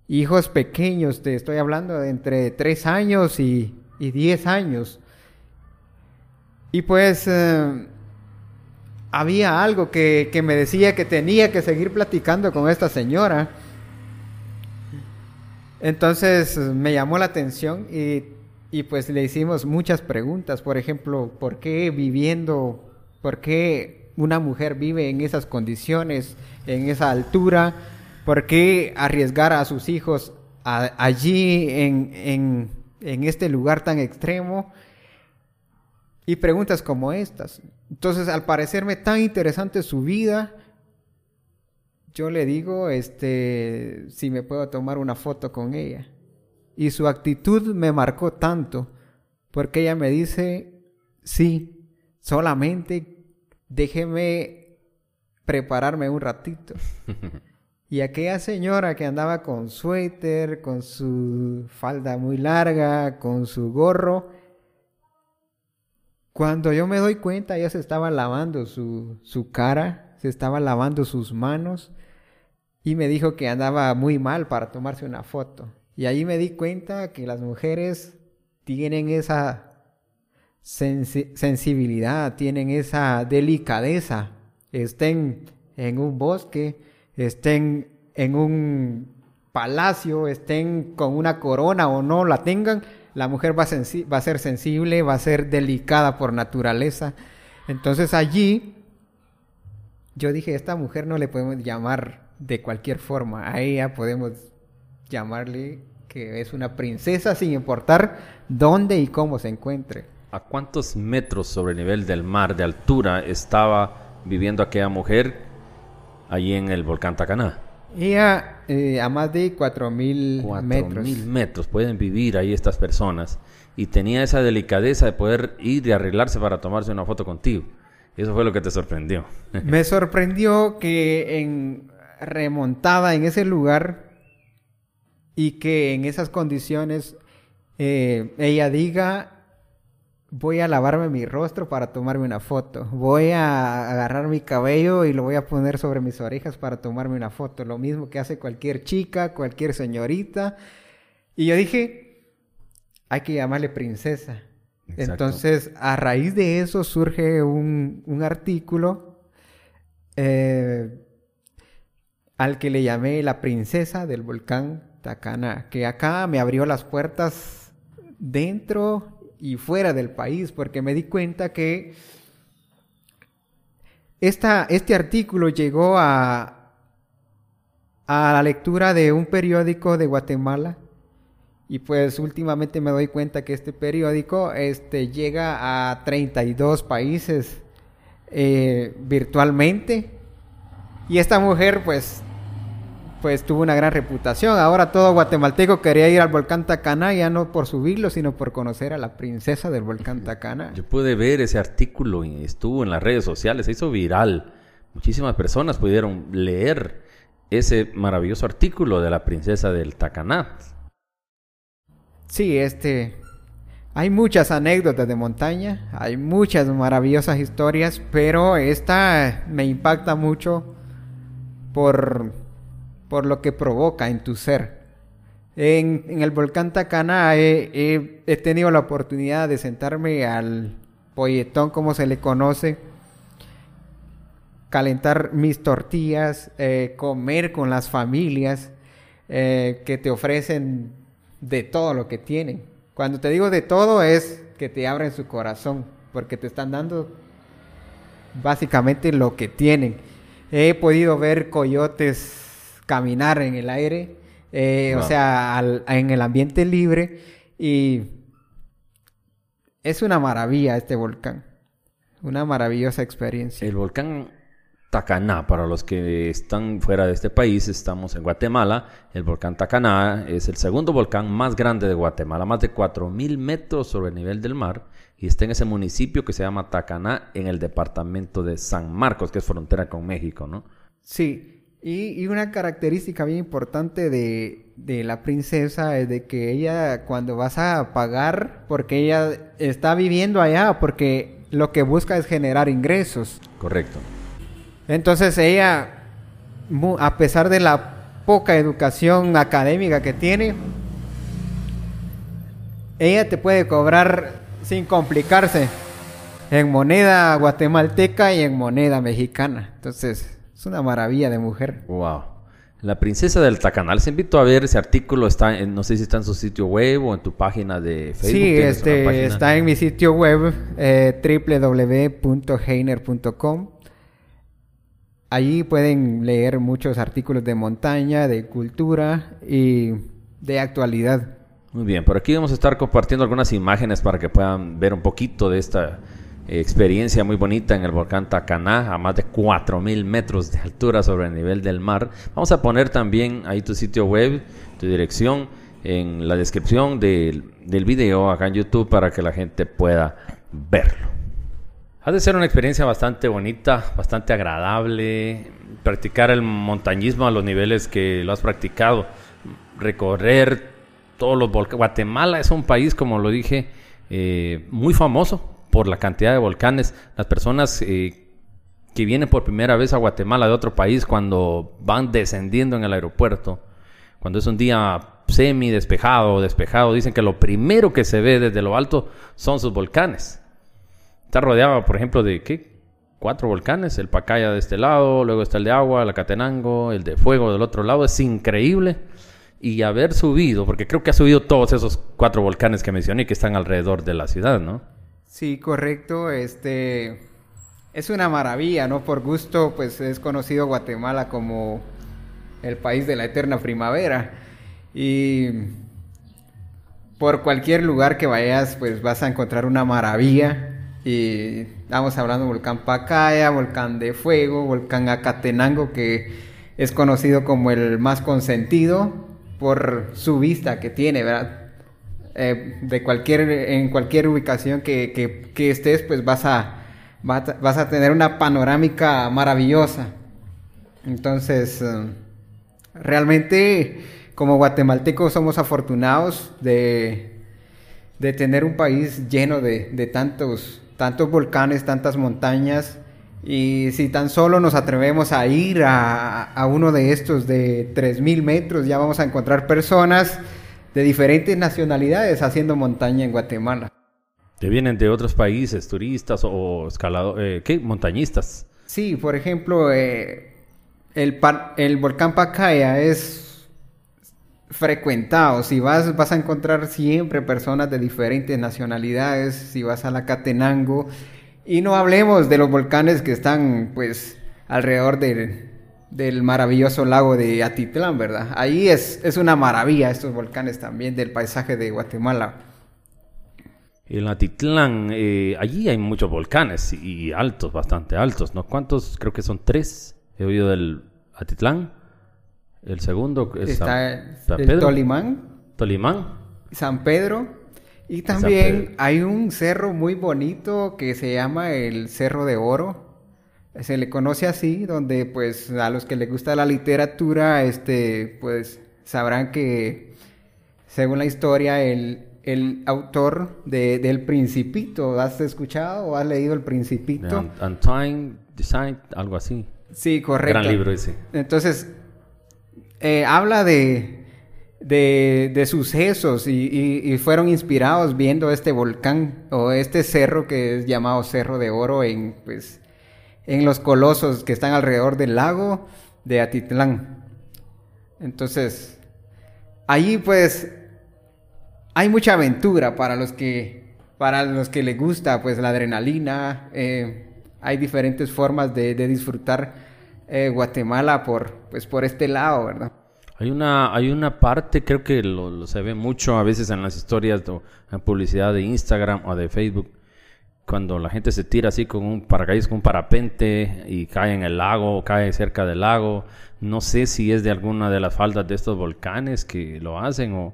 Hijos pequeños, te estoy hablando de entre tres años y, y diez años. Y pues eh, había algo que, me decía que tenía que seguir platicando con esta señora. Entonces me llamó la atención y, y, pues le hicimos muchas preguntas. Por ejemplo, ¿por qué viviendo, por qué una mujer vive en esas condiciones, en esa altura? ¿Por qué arriesgar a sus hijos allí en, en este lugar tan extremo? Y preguntas como estas. Entonces, al parecerme tan interesante su vida, yo le digo, este, si me puedo tomar una foto con ella. Y su actitud me marcó tanto, porque ella me dice, sí, solamente déjeme prepararme un ratito. y aquella señora que andaba con suéter, con su falda muy larga, con su gorro, cuando yo me doy cuenta, ella se estaba lavando su, su cara, se estaba lavando sus manos y me dijo que andaba muy mal para tomarse una foto. Y ahí me di cuenta que las mujeres tienen esa sensibilidad, tienen esa delicadeza, estén en un bosque, estén en un palacio, estén con una corona o no la tengan, la mujer va a, va a ser sensible, va a ser delicada por naturaleza. Entonces allí yo dije, esta mujer no le podemos llamar de cualquier forma, a ella podemos llamarle que es una princesa sin importar dónde y cómo se encuentre. ¿A cuántos metros sobre el nivel del mar de altura estaba viviendo aquella mujer allí en el volcán Tacaná? Ella eh, a más de 4.000 metros. 4.000 metros pueden vivir ahí estas personas. Y tenía esa delicadeza de poder ir y arreglarse para tomarse una foto contigo. Eso fue lo que te sorprendió. Me sorprendió que en, remontada en ese lugar y que en esas condiciones eh, ella diga voy a lavarme mi rostro para tomarme una foto. Voy a agarrar mi cabello y lo voy a poner sobre mis orejas para tomarme una foto. Lo mismo que hace cualquier chica, cualquier señorita. Y yo dije, hay que llamarle princesa. Entonces, a raíz de eso surge un, artículo eh, al que le llamé la princesa del volcán Tacana, que acá me abrió las puertas dentro y fuera del país, porque me di cuenta que esta, este artículo llegó a, a la lectura de un periódico de Guatemala y pues últimamente me doy cuenta que este periódico este, llega a 32 países eh, virtualmente. Y esta mujer pues pues tuvo una gran reputación. Ahora todo guatemalteco quería ir al volcán Tacana, ya no por subirlo, sino por conocer a la princesa del volcán Tacana. Yo pude ver ese artículo y estuvo en las redes sociales, se hizo viral. Muchísimas personas pudieron leer ese maravilloso artículo de la princesa del Tacaná. Sí, este... Hay muchas anécdotas de montaña, hay muchas maravillosas historias, pero esta me impacta mucho por por lo que provoca en tu ser. En, el volcán Tacana he, tenido la oportunidad de sentarme al polletón, como se le conoce, calentar mis tortillas, eh, comer con las familias eh, que te ofrecen de todo lo que tienen. Cuando te digo de todo es que te abren su corazón, porque te están dando básicamente lo que tienen. He podido ver coyotes caminar en el aire, eh, o sea, en el ambiente libre y es una maravilla este volcán, una maravillosa experiencia. El volcán Tacaná, para los que están fuera de este país, estamos en Guatemala. El volcán Tacaná es el segundo volcán más grande de Guatemala, más de 4.000 metros sobre el nivel del mar, y está en ese municipio que se llama Tacaná, en el departamento de San Marcos, que es frontera con México, ¿no? Sí, y, una característica bien importante de, la princesa es de que ella cuando vas a pagar, porque ella está viviendo allá, porque lo que busca es generar ingresos. Correcto. Entonces ella, a pesar de la poca educación académica que tiene, ella te puede cobrar sin complicarse en moneda guatemalteca y en moneda mexicana. Entonces, es una maravilla de mujer. Wow. La princesa del Tacanal. Se invito a ver ese artículo. Está en, no sé si está en su sitio web o en tu página de Facebook. Sí, este, está en mi sitio web eh, www.heiner.com. allí pueden leer muchos artículos de montaña, de cultura y de actualidad. Muy bien, por aquí vamos a estar compartiendo algunas imágenes para que puedan ver un poquito de esta experiencia muy bonita en el volcán Tacaná, a más de 4.000 metros de altura sobre el nivel del mar. Vamos a poner también ahí tu sitio web, tu dirección en la descripción del, del video acá en YouTube para que la gente pueda verlo. Ha de ser una experiencia bastante bonita, bastante agradable, practicar el montañismo a los niveles que lo has practicado, recorrer todos los volcanes. Guatemala es un país, como lo dije, eh, muy famoso por la cantidad de volcanes. Las personas eh, que vienen por primera vez a Guatemala de otro país cuando van descendiendo en el aeropuerto, cuando es un día semi despejado o despejado, dicen que lo primero que se ve desde lo alto son sus volcanes. Está rodeado, por ejemplo, de ¿qué? cuatro volcanes, el Pacaya de este lado, luego está el de agua, el Acatenango, el de fuego del otro lado, es increíble. Y haber subido, porque creo que ha subido todos esos cuatro volcanes que mencioné que están alrededor de la ciudad, ¿no? Sí, correcto. Este es una maravilla, ¿no? Por gusto, pues es conocido Guatemala como el país de la eterna primavera. Y por cualquier lugar que vayas, pues vas a encontrar una maravilla. Y estamos hablando de volcán Pacaya, volcán de fuego, volcán Acatenango, que es conocido como el más consentido por su vista que tiene, ¿verdad? Eh, de cualquier, en cualquier ubicación que, que, estés, pues vas a, vas a tener una panorámica maravillosa. Entonces, eh, realmente como guatemaltecos somos afortunados de, de tener un país lleno de, de, tantos, tantos volcanes, tantas montañas. Y si tan solo nos atrevemos a ir a, a uno de estos de 3.000 metros, ya vamos a encontrar personas de diferentes nacionalidades haciendo montaña en Guatemala. Que vienen de otros países, turistas o escaladores, eh, ¿qué? Montañistas. Sí, por ejemplo, eh, el, el volcán Pacaya es frecuentado. Si vas, vas a encontrar siempre personas de diferentes nacionalidades. Si vas a la Catenango. Y no hablemos de los volcanes que están, pues, alrededor de del maravilloso lago de Atitlán, ¿verdad? Ahí es, es una maravilla estos volcanes también del paisaje de Guatemala. En Atitlán, eh, allí hay muchos volcanes y altos, bastante altos, ¿no? ¿Cuántos? Creo que son tres. He oído del Atitlán. El segundo es Está San, Pedro. Tolimán. Tolimán. San Pedro. Y también hay un cerro muy bonito que se llama el Cerro de Oro se le conoce así, donde pues a los que les gusta la literatura, este, pues sabrán que según la historia el, el autor de, del Principito, ¿has escuchado o has leído el Principito? Antoine Design, algo así. Sí, correcto. Gran libro ese. Entonces, eh, habla de, de, de sucesos y, y, fueron inspirados viendo este volcán o este cerro que es llamado Cerro de Oro en, pues, en los colosos que están alrededor del lago de Atitlán. Entonces, allí pues hay mucha aventura para los que para los que les gusta pues la adrenalina. Eh, hay diferentes formas de, disfrutar eh, Guatemala por pues por este lado, ¿verdad? Hay una, hay una parte, creo que lo, se ve mucho a veces en las historias o en publicidad de Instagram o de Facebook, cuando la gente se tira así con un paracaídas, con un parapente y cae en el lago, o cae cerca del lago. No sé si es de alguna de las faldas de estos volcanes que lo hacen o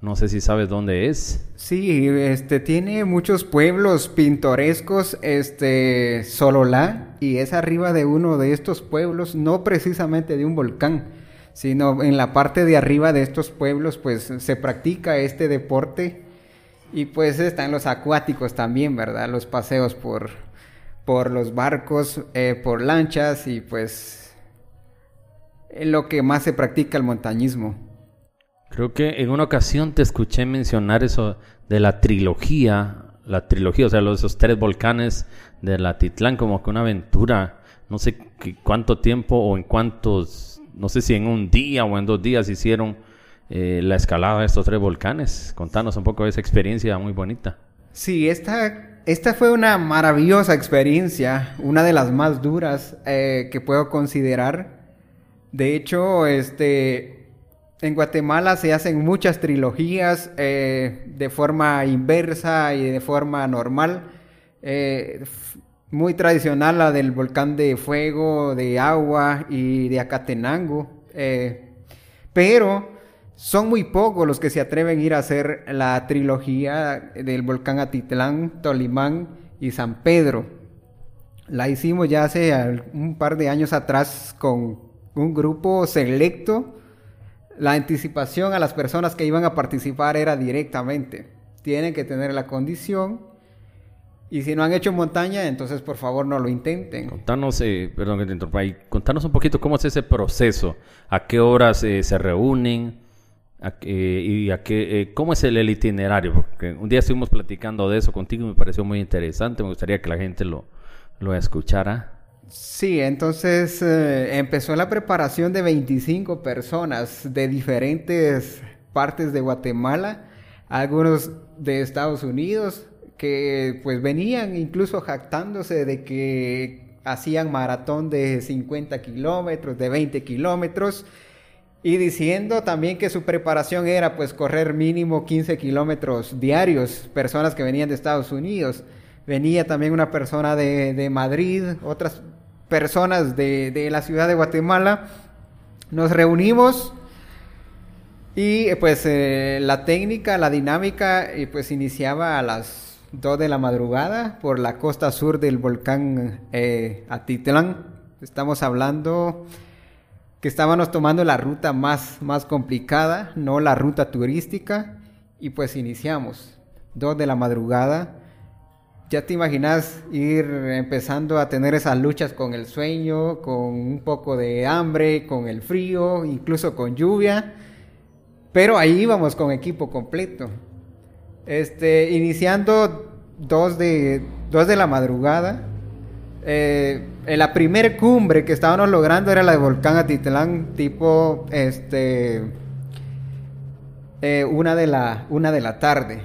no sé si sabes dónde es. Sí, este tiene muchos pueblos pintorescos, este Sololá y es arriba de uno de estos pueblos, no precisamente de un volcán, sino en la parte de arriba de estos pueblos pues se practica este deporte y pues están los acuáticos también, ¿verdad? Los paseos por, por los barcos, eh, por lanchas y pues lo que más se practica el montañismo. Creo que en una ocasión te escuché mencionar eso de la trilogía, la trilogía, o sea, los, esos tres volcanes de la Titlán, como que una aventura, no sé qué, cuánto tiempo o en cuántos, no sé si en un día o en dos días hicieron eh, la escalada de estos tres volcanes. Contanos un poco de esa experiencia muy bonita. Sí, esta esta fue una maravillosa experiencia, una de las más duras eh, que puedo considerar. De hecho, este, en Guatemala se hacen muchas trilogías eh, de forma inversa y de forma normal. Eh, muy tradicional la del volcán de fuego, de agua y de Acatenango. pero son muy pocos los que se atreven a ir a hacer la trilogía del volcán Atitlán, Tolimán y San Pedro. La hicimos ya hace un par de años atrás con un grupo selecto. La anticipación a las personas que iban a participar era directamente. Tienen que tener la condición. Y si no han hecho montaña, entonces por favor no lo intenten. Contanos, eh, perdón que te interrumpa, contanos un poquito cómo es ese proceso, a qué horas eh, se reúnen, y a eh, cómo es el, itinerario, porque un día estuvimos platicando de eso contigo y me pareció muy interesante, me gustaría que la gente lo, lo escuchara. Sí, entonces eh, empezó la preparación de 25 personas de diferentes partes de Guatemala, algunos de Estados Unidos, que pues venían incluso jactándose de que hacían maratón de 50 kilómetros, de 20 kilómetros, y diciendo también que su preparación era pues correr mínimo 15 kilómetros diarios, personas que venían de Estados Unidos. Venía también una persona de, Madrid, otras personas de, la ciudad de Guatemala. Nos reunimos y pues eh, la técnica, la dinámica, pues iniciaba a las 2 de la madrugada por la costa sur del volcán eh, Atitlán. Estamos hablando que estábamos tomando la ruta más, más complicada, no la ruta turística, y pues iniciamos, dos de la madrugada. Ya te imaginas ir empezando a tener esas luchas con el sueño, con un poco de hambre, con el frío, incluso con lluvia, pero ahí íbamos con equipo completo. Este, iniciando dos de, dos de la madrugada, eh, la primera cumbre que estábamos logrando era la de Volcán Atitlán, tipo este eh, una de la una de la tarde.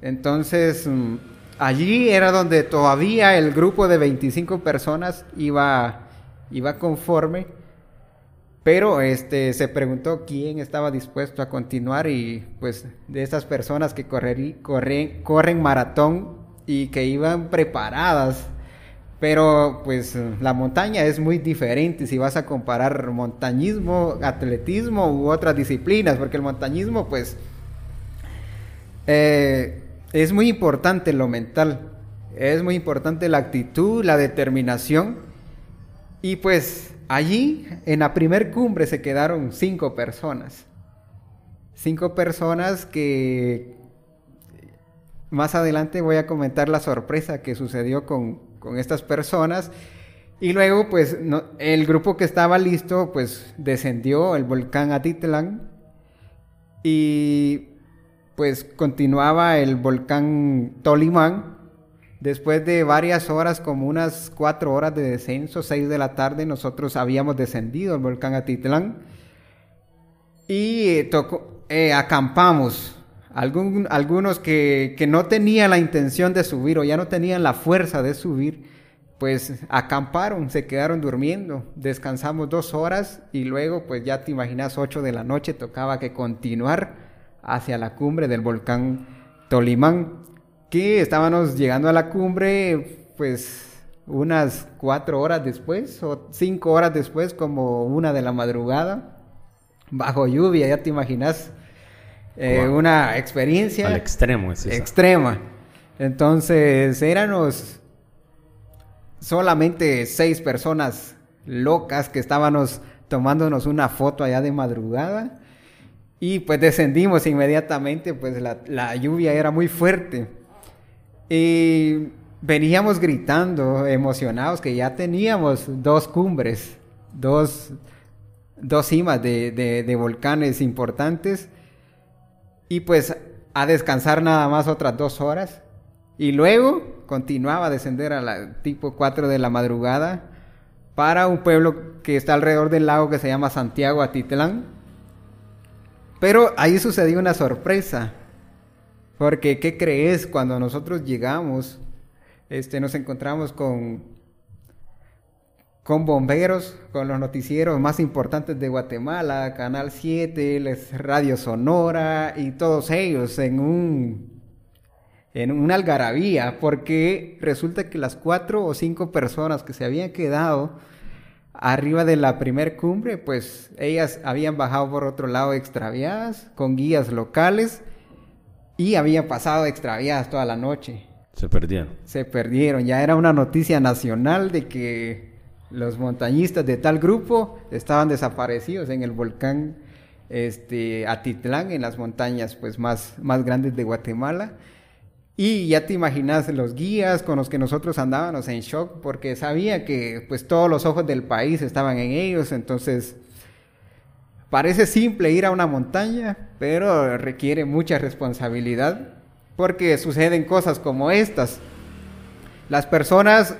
Entonces mm, allí era donde todavía el grupo de 25 personas iba iba conforme, pero este se preguntó quién estaba dispuesto a continuar y pues de esas personas que corren, corren maratón y que iban preparadas pero pues la montaña es muy diferente si vas a comparar montañismo, atletismo u otras disciplinas, porque el montañismo pues eh, es muy importante lo mental, es muy importante la actitud, la determinación. Y pues allí en la primer cumbre se quedaron cinco personas. Cinco personas que más adelante voy a comentar la sorpresa que sucedió con, con estas personas. Y luego, pues, el grupo que estaba listo, pues, descendió el volcán Atitlán. Y, pues, continuaba el volcán Tolimán. Después de varias horas, como unas cuatro horas de descenso, seis de la tarde, nosotros habíamos descendido el volcán Atitlán. Y eh, tocó, eh, acampamos. Algunos que, que, no tenían la intención de subir o ya no tenían la fuerza de subir, pues acamparon, se quedaron durmiendo, descansamos dos horas y luego pues ya te imaginas ocho de la noche tocaba que continuar hacia la cumbre del volcán Tolimán, que estábamos llegando a la cumbre pues unas cuatro horas después o cinco horas después como una de la madrugada, bajo lluvia, ya te imaginas eh, una experiencia al extremo, es extrema. Entonces éramos solamente seis personas locas que estábamos tomándonos una foto allá de madrugada. Y pues descendimos inmediatamente, pues la, lluvia era muy fuerte. Y veníamos gritando, emocionados, que ya teníamos dos cumbres, dos, dos cimas de, de volcanes importantes. Y pues a descansar nada más otras dos horas. Y luego continuaba a descender a la tipo 4 de la madrugada para un pueblo que está alrededor del lago que se llama Santiago Atitlán. Pero ahí sucedió una sorpresa. Porque, ¿qué crees? Cuando nosotros llegamos, este, nos encontramos con, con bomberos, con los noticieros más importantes de Guatemala, Canal 7, Radio Sonora y todos ellos en un en una algarabía, porque resulta que las cuatro o cinco personas que se habían quedado arriba de la primer cumbre, pues ellas habían bajado por otro lado extraviadas, con guías locales, y habían pasado extraviadas toda la noche. Se perdieron. Se perdieron, ya era una noticia nacional de que los montañistas de tal grupo estaban desaparecidos en el volcán este, Atitlán, en las montañas pues, más, más grandes de Guatemala. Y ya te imaginas los guías con los que nosotros andábamos en shock porque sabía que pues todos los ojos del país estaban en ellos, entonces parece simple ir a una montaña, pero requiere mucha responsabilidad porque suceden cosas como estas. Las personas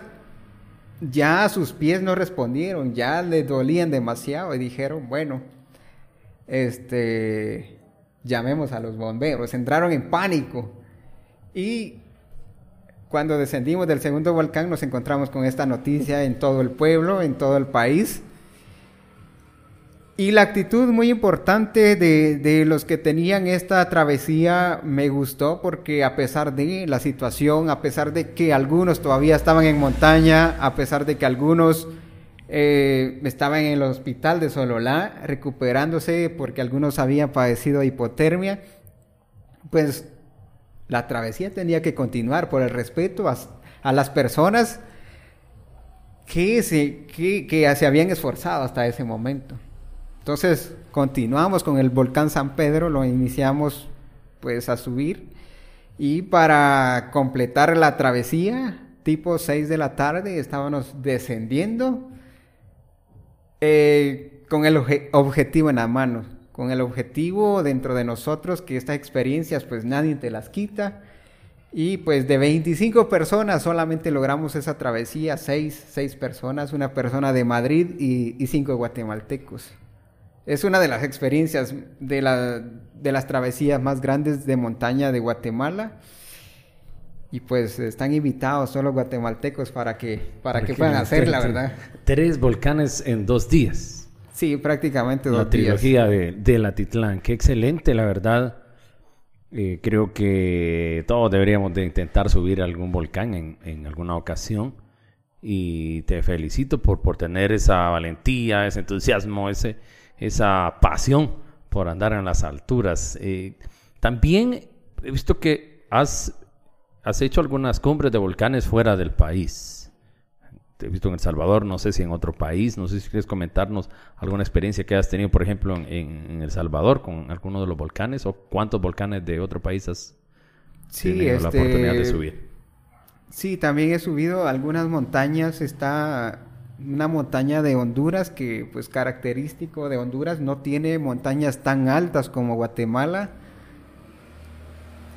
ya sus pies no respondieron, ya les dolían demasiado y dijeron, bueno, este, llamemos a los bomberos, entraron en pánico y cuando descendimos del segundo volcán nos encontramos con esta noticia en todo el pueblo, en todo el país. Y la actitud muy importante de, los que tenían esta travesía me gustó porque a pesar de la situación, a pesar de que algunos todavía estaban en montaña, a pesar de que algunos eh, estaban en el hospital de Sololá recuperándose porque algunos habían padecido hipotermia, pues la travesía tenía que continuar por el respeto a, las personas que se, que, se habían esforzado hasta ese momento. Entonces continuamos con el volcán San Pedro, lo iniciamos pues a subir y para completar la travesía, tipo 6 de la tarde, estábamos descendiendo eh, con el objetivo en la mano con el objetivo dentro de nosotros que estas experiencias pues nadie te las quita. Y pues de 25 personas solamente logramos esa travesía, 6, seis personas, una persona de Madrid y, y cinco guatemaltecos. Es una de las experiencias de, la, de las travesías más grandes de montaña de Guatemala. Y pues están invitados solo guatemaltecos para que, para que puedan hacerla, ¿verdad? Tres volcanes en dos días. Sí, prácticamente dos La trilogía de, de Latitlán. Qué excelente, la verdad. Eh, creo que todos deberíamos de intentar subir algún volcán en, en, alguna ocasión. Y te felicito por, por tener esa valentía, ese entusiasmo, ese, esa pasión por andar en las alturas. Eh, también he visto que has, has hecho algunas cumbres de volcanes fuera del país he visto en El Salvador, no sé si en otro país, no sé si quieres comentarnos alguna experiencia que has tenido, por ejemplo, en, El Salvador con alguno de los volcanes o cuántos volcanes de otro país has tenido la oportunidad de este, subir. Sí, también he subido algunas montañas, está una montaña de Honduras que pues característico de Honduras no tiene montañas tan altas como Guatemala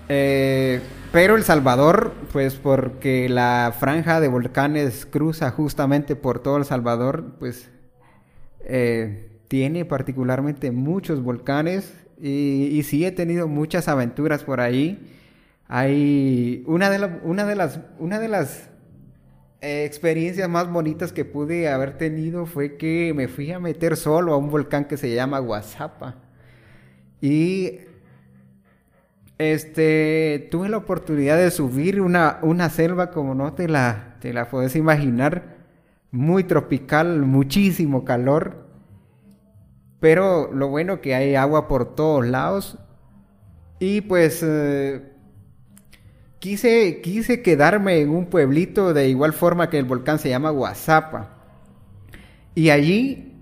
eh, pero El Salvador, pues porque la franja de volcanes cruza justamente por todo El Salvador, pues eh, tiene particularmente muchos volcanes y, y, sí he tenido muchas aventuras por ahí. Hay una de, las, una de las experiencias más bonitas que pude haber tenido fue que me fui a meter solo a un volcán que se llama Guazapa. Y este, tuve la oportunidad de subir una, una selva como no te la, te la puedes imaginar, muy tropical, muchísimo calor, pero lo bueno que hay agua por todos lados. Y pues eh, quise, quise quedarme en un pueblito de igual forma que el volcán se llama Guazapa y allí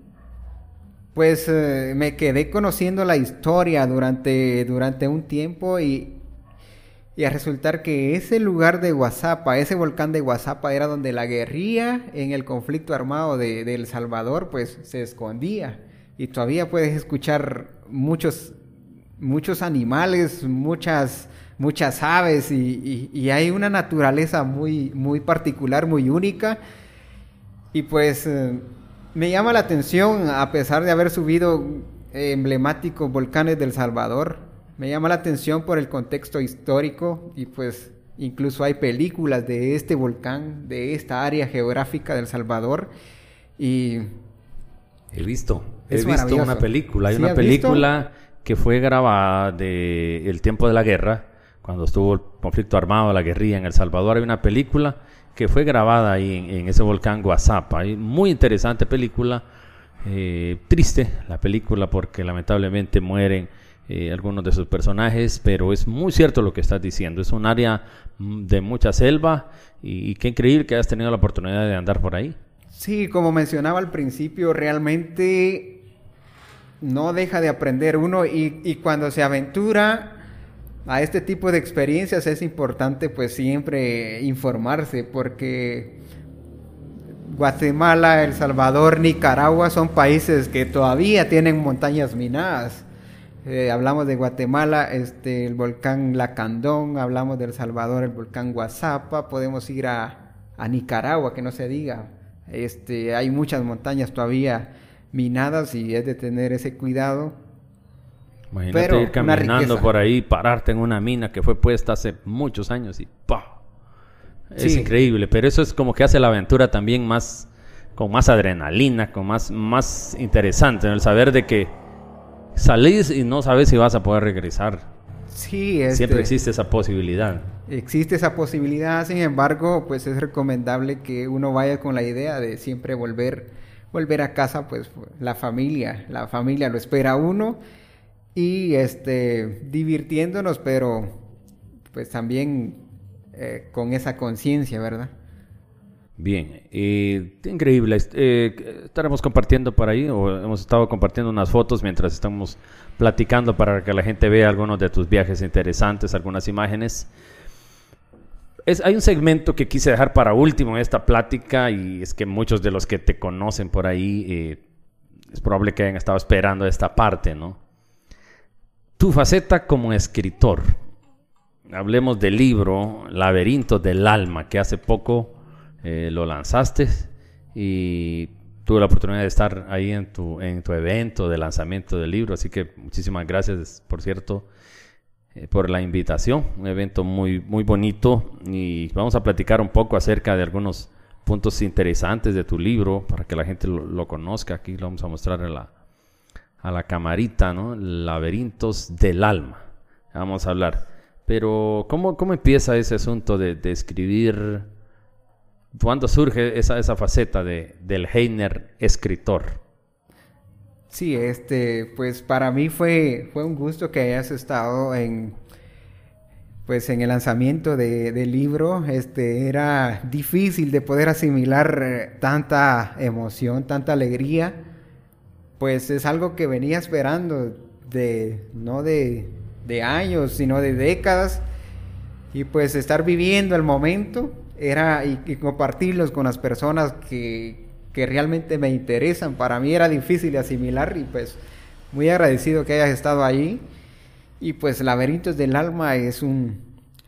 pues eh, me quedé conociendo la historia durante, durante un tiempo y, a resultar que ese lugar de Guazapa, ese volcán de Guazapa era donde la guerrilla en el conflicto armado de, El Salvador pues se escondía. Y todavía puedes escuchar muchos, muchos animales, muchas, muchas aves y, y, hay una naturaleza muy, muy particular, muy única y pues... Eh, me llama la atención, a pesar de haber subido emblemáticos volcanes del Salvador, me llama la atención por el contexto histórico y pues Incluso hay películas de este volcán, de esta área geográfica del Salvador. Y. He visto. He visto una película. Hay una película que fue grabada de el tiempo de la guerra, cuando estuvo el conflicto armado, la guerrilla en El Salvador. Hay una película que fue grabada ahí en, ese volcán Guazapa. Muy interesante película. Eh, triste la película porque lamentablemente mueren eh, algunos de sus personajes, pero es muy cierto lo que estás diciendo. Es un área mm, de mucha selva y, qué increíble que hayas tenido la oportunidad de andar por ahí. Sí, como mencionaba al principio, realmente no deja de aprender uno y cuando se aventura a este tipo de experiencias es importante pues siempre informarse porque Guatemala, El Salvador, Nicaragua son países que todavía tienen montañas minadas. Eh, hablamos de Guatemala, este, el volcán Lacandón, hablamos de El Salvador, el volcán Guazapa, podemos ir a, Nicaragua, que no se diga. Este, hay muchas montañas todavía minadas y es de tener ese cuidado. Imagínate ir caminando por ahí, pararte en una mina que fue puesta hace muchos años y ¡pah! Es increíble, pero eso es como que hace la aventura también más con más adrenalina, con más, más interesante, el saber de que salís y no sabes si vas a poder regresar. Sí, siempre este, existe esa posibilidad. Existe esa posibilidad, sin embargo, pues es recomendable que uno vaya con la idea de siempre volver, volver a casa, pues la familia, la familia lo espera a uno y este divirtiéndonos, pero pues también eh, con esa conciencia, ¿verdad? Bien, eh, increíble. Eh, estaremos compartiendo por ahí, o hemos estado compartiendo unas fotos mientras estamos platicando para que la gente vea algunos de tus viajes interesantes, algunas imágenes. Es, hay un segmento que quise dejar para último en esta plática y es que muchos de los que te conocen por ahí eh, es probable que hayan estado esperando esta parte, ¿no? Tu faceta como escritor. Hablemos del libro Laberinto del Alma, que hace poco eh, lo lanzaste y tuve la oportunidad de estar ahí en tu, en tu evento de lanzamiento del libro, así que muchísimas gracias, por cierto, eh, por la invitación, un evento muy, muy bonito y vamos a platicar un poco acerca de algunos puntos interesantes de tu libro para que la gente lo, conozca, aquí lo vamos a mostrar a la, a la camarita, ¿no? Laberintos del alma, vamos a hablar. Pero, ¿cómo, cómo empieza ese asunto de, de escribir ¿Cuándo surge esa, esa faceta de, del Heiner escritor? Sí, este, pues para mí fue, fue un gusto que hayas estado en, pues en el lanzamiento del libro. Este, era difícil de poder asimilar eh, tanta emoción, tanta alegría. Pues es algo que venía esperando de, no de, de años, sino de décadas. Y pues estar viviendo el momento era y, compartirlos con las personas que, que, realmente me interesan. Para mí era difícil de asimilar y pues muy agradecido que hayas estado ahí. Y pues Laberintos del Alma es un,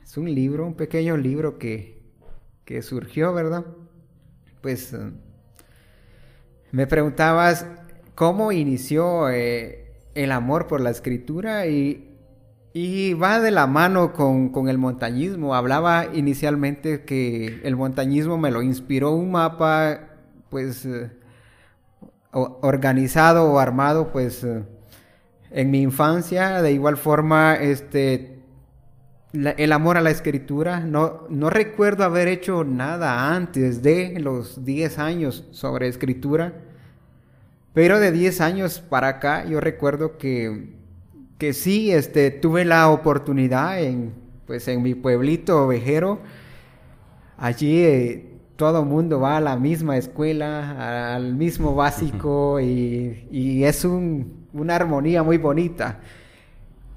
es un libro, un pequeño libro que, que surgió, ¿verdad? Pues eh, me preguntabas cómo inició eh, el amor por la escritura y y va de la mano con, el montañismo. Hablaba inicialmente que el montañismo me lo inspiró un mapa, pues, eh, organizado o armado, pues, eh, en mi infancia. De igual forma, este, el amor a la escritura. No, no recuerdo haber hecho nada antes de los 10 años sobre escritura. Pero de 10 años para acá, yo recuerdo que que sí, este, tuve la oportunidad en, pues, en mi pueblito ovejero. Allí eh, todo mundo va a la misma escuela, al mismo básico y, es una armonía muy bonita.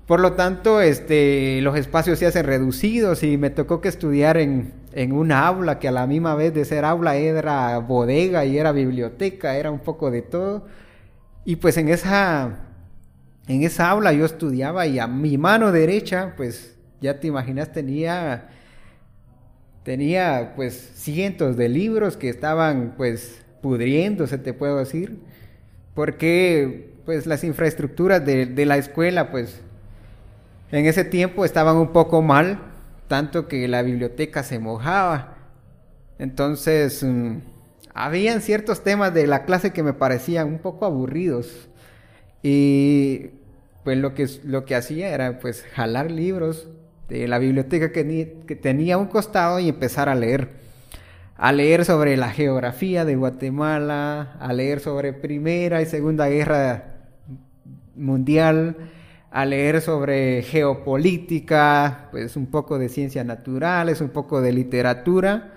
Por lo tanto, este, los espacios se hacen reducidos y me tocó que estudiar en, en una aula que a la misma vez de ser aula era bodega y era biblioteca, era un poco de todo. Y pues en esa en esa aula yo estudiaba y a mi mano derecha, pues ya te imaginas, tenía, tenía pues cientos de libros que estaban pues pudriéndose, te puedo decir, porque pues las infraestructuras de, de la escuela pues en ese tiempo estaban un poco mal, tanto que la biblioteca se mojaba. Entonces, mm, habían ciertos temas de la clase que me parecían un poco aburridos. Y pues lo que, lo que hacía era pues jalar libros de la biblioteca que, que tenía un costado y empezar a leer. A leer sobre la geografía de Guatemala, a leer sobre Primera y Segunda Guerra Mundial, a leer sobre geopolítica, pues un poco de ciencias naturales, un poco de literatura.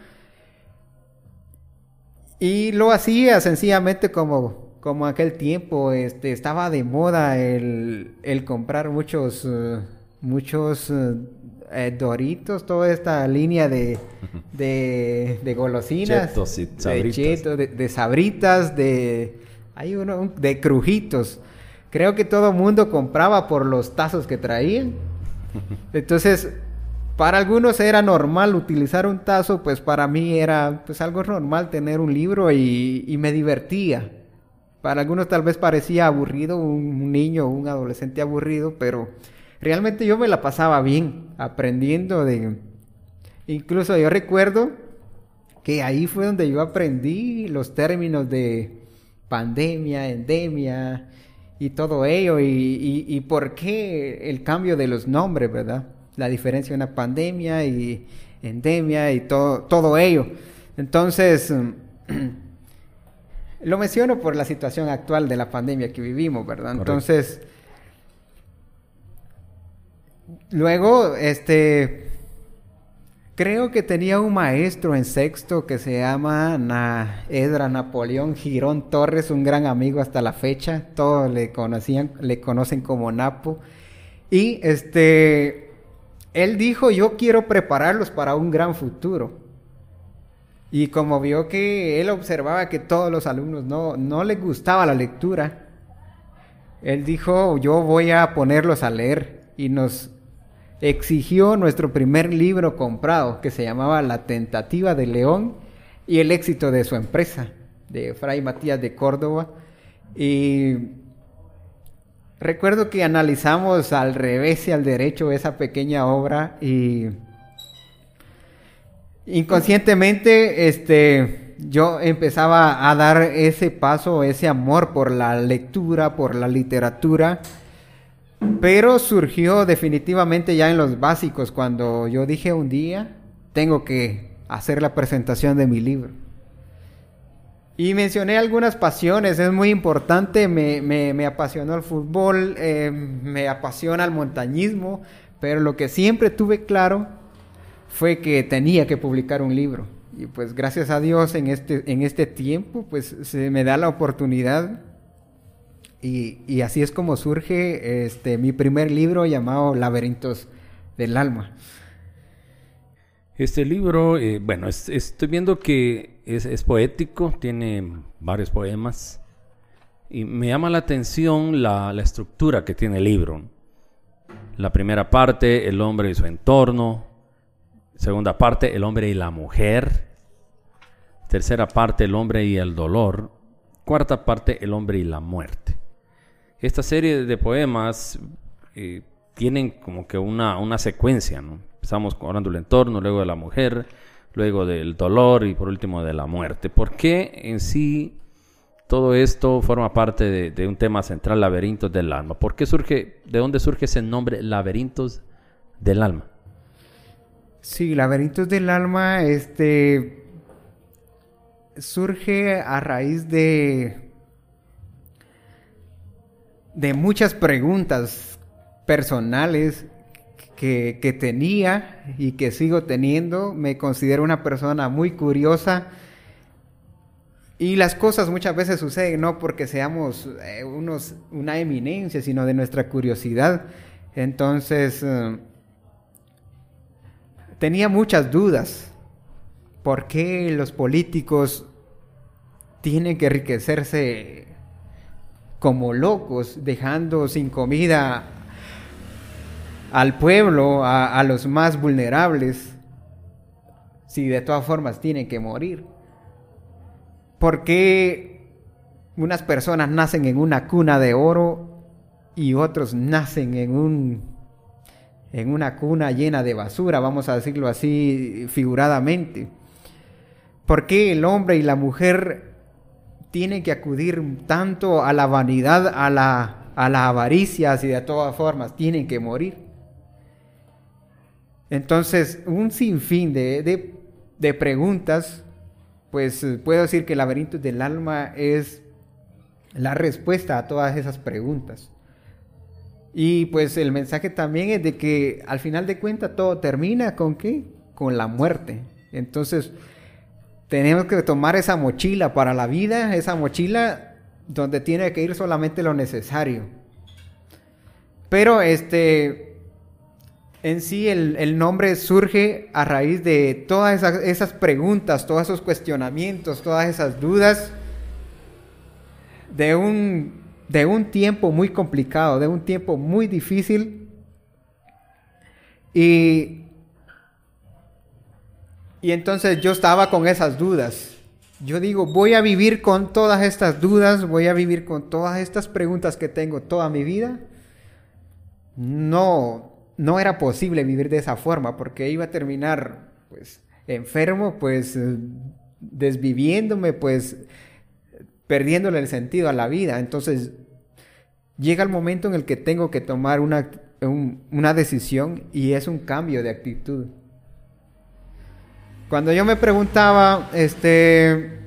Y lo hacía sencillamente como como aquel tiempo este, estaba de moda el, comprar muchos, eh, muchos eh, eh, doritos, toda esta línea de, de, golosinas. y sabritas. De, de, sabritas, de... Hay uno, de crujitos. Creo que todo mundo compraba por los tazos que traían. Entonces, para algunos era normal utilizar un tazo, pues para mí era pues algo normal tener un libro y, y me divertía. Para algunos tal vez parecía aburrido, un niño o un adolescente aburrido, pero realmente yo me la pasaba bien aprendiendo de... Incluso yo recuerdo que ahí fue donde yo aprendí los términos de pandemia, endemia y todo ello y, por qué el cambio de los nombres, ¿verdad? La diferencia de una pandemia y endemia y todo, todo ello. Entonces... Lo menciono por la situación actual de la pandemia que vivimos, ¿verdad? Entonces, luego, este, creo que tenía un maestro en sexto que se llama Edra Napoleón Girón Torres, un gran amigo hasta la fecha. Todos le conocían, le conocen como Napo. Y este, él dijo, yo quiero prepararlos para un gran futuro. Y como vio que él observaba que todos los alumnos no, no les gustaba la lectura, él dijo, yo voy a ponerlos a leer. Y nos exigió nuestro primer libro comprado, que se llamaba La Tentativa de León y el éxito de su empresa, de Fray Matías de Córdoba. Y recuerdo que analizamos al revés y al derecho esa pequeña obra y inconscientemente, este, yo empezaba a dar ese paso, ese amor por la lectura, por la literatura, pero surgió definitivamente ya en los básicos, cuando yo dije un día, tengo que hacer la presentación de mi libro. Y mencioné algunas pasiones, es muy importante, me, me, apasionó el fútbol, eh, me apasiona el montañismo, pero lo que siempre tuve claro fue que tenía que publicar un libro. Y pues gracias a Dios en este, en este tiempo pues se me da la oportunidad y, así es como surge este, mi primer libro llamado Laberintos del Alma. Este libro, eh, bueno, estoy viendo que es, poético, tiene varios poemas y me llama la atención la, la estructura que tiene el libro. La primera parte, el hombre y su entorno, Segunda parte, el hombre y la mujer. Tercera parte, el hombre y el dolor. Cuarta parte, el hombre y la muerte. Esta serie de poemas eh, tienen como que una, una secuencia, ¿no? Empezamos hablando del entorno, luego de la mujer, luego del dolor y por último de la muerte. ¿Por qué en sí todo esto forma parte de, de, un tema central, laberintos del alma? ¿Por qué surge, de dónde surge ese nombre, laberintos del alma? Sí, Laberintos del Alma, este, surge a raíz de, de muchas preguntas personales que, que, tenía y que sigo teniendo. Me considero una persona muy curiosa. Y las cosas muchas veces suceden no porque seamos eh, unos, una eminencia, sino de nuestra curiosidad. Entonces, eh, tenía muchas dudas. ¿Por qué los políticos tienen que enriquecerse como locos, dejando sin comida al pueblo, a, los más vulnerables, si de todas formas tienen que morir? ¿Por qué unas personas nacen en una cuna de oro y otros nacen en un en una cuna llena de basura, vamos a decirlo así figuradamente. ¿Por qué el hombre y la mujer tienen que acudir tanto a la vanidad, a la, a la avaricia, y de todas formas tienen que morir? Entonces, un sinfín de, de, de preguntas, pues puedo decir que el laberinto del alma es la respuesta a todas esas preguntas. Y pues el mensaje también es de que al final de cuentas todo termina con qué? Con la muerte. Entonces tenemos que tomar esa mochila para la vida, esa mochila donde tiene que ir solamente lo necesario. Pero este, en sí el, el nombre surge a raíz de todas esas, preguntas, todos esos cuestionamientos, todas esas dudas de un de un tiempo muy complicado, de un tiempo muy difícil. Y, y entonces yo estaba con esas dudas. Yo digo, voy a vivir con todas estas dudas, voy a vivir con todas estas preguntas que tengo toda mi vida. No, no era posible vivir de esa forma porque iba a terminar pues enfermo, pues desviviéndome, pues perdiéndole el sentido a la vida. Entonces llega el momento en el que tengo que tomar una, una decisión y es un cambio de actitud. Cuando yo me preguntaba, este,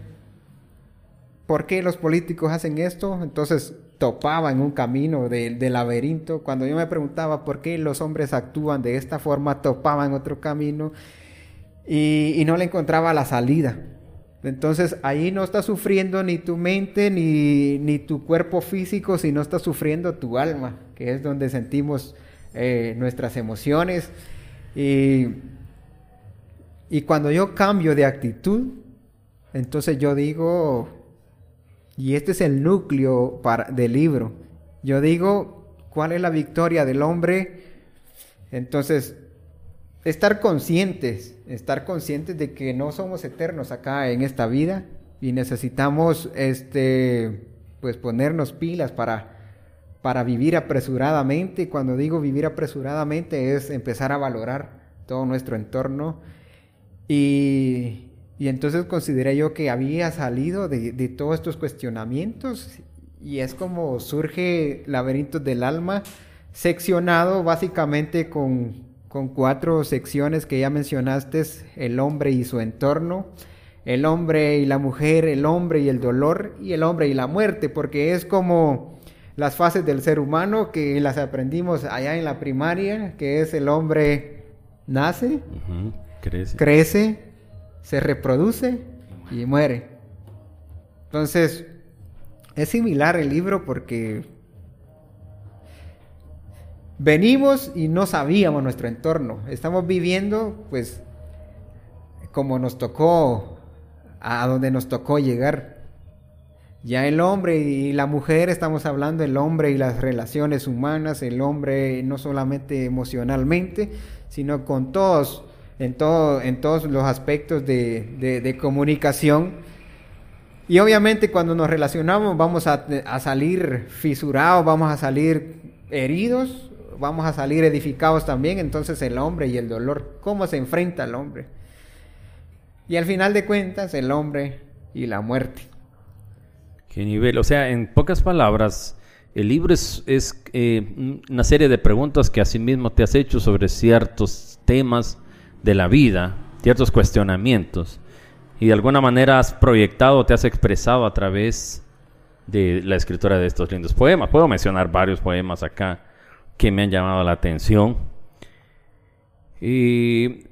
¿por qué los políticos hacen esto? Entonces topaba en un camino de, de, laberinto. Cuando yo me preguntaba por qué los hombres actúan de esta forma, topaba en otro camino y, no le encontraba la salida. Entonces ahí no está sufriendo ni tu mente ni, tu cuerpo físico, sino está sufriendo tu alma, que es donde sentimos eh, nuestras emociones. Y, y cuando yo cambio de actitud, entonces yo digo, y este es el núcleo para, del libro, yo digo, ¿cuál es la victoria del hombre? Entonces, estar conscientes, estar conscientes de que no somos eternos acá en esta vida y necesitamos este pues ponernos pilas para para vivir apresuradamente. Cuando digo vivir apresuradamente es empezar a valorar todo nuestro entorno y, y entonces consideré yo que había salido de, de todos estos cuestionamientos y es como surge Laberintos del Alma, seccionado básicamente con con cuatro secciones que ya mencionaste, el hombre y su entorno, el hombre y la mujer, el hombre y el dolor y el hombre y la muerte, porque es como las fases del ser humano que las aprendimos allá en la primaria, que es el hombre nace, crece. se reproduce y muere. Entonces, es similar el libro porque Venimos y no sabíamos nuestro entorno. Estamos viviendo, pues, como nos tocó, a donde nos tocó llegar. Ya el hombre y la mujer, estamos hablando del hombre y las relaciones humanas, el hombre no solamente emocionalmente, sino con todos, en, todo, en todos los aspectos de, de, comunicación. Y obviamente cuando nos relacionamos vamos a, a salir fisurados, vamos a salir heridos vamos a salir edificados también, entonces el hombre y el dolor, ¿cómo se enfrenta el hombre? Y al final de cuentas, el hombre y la muerte. ¿Qué nivel? O sea, en pocas palabras, el libro es, eh, una serie de preguntas que asimismo te has hecho sobre ciertos temas de la vida, ciertos cuestionamientos, y de alguna manera has proyectado, te has expresado a través de la escritura de estos lindos poemas. Puedo mencionar varios poemas acá que me han llamado la atención.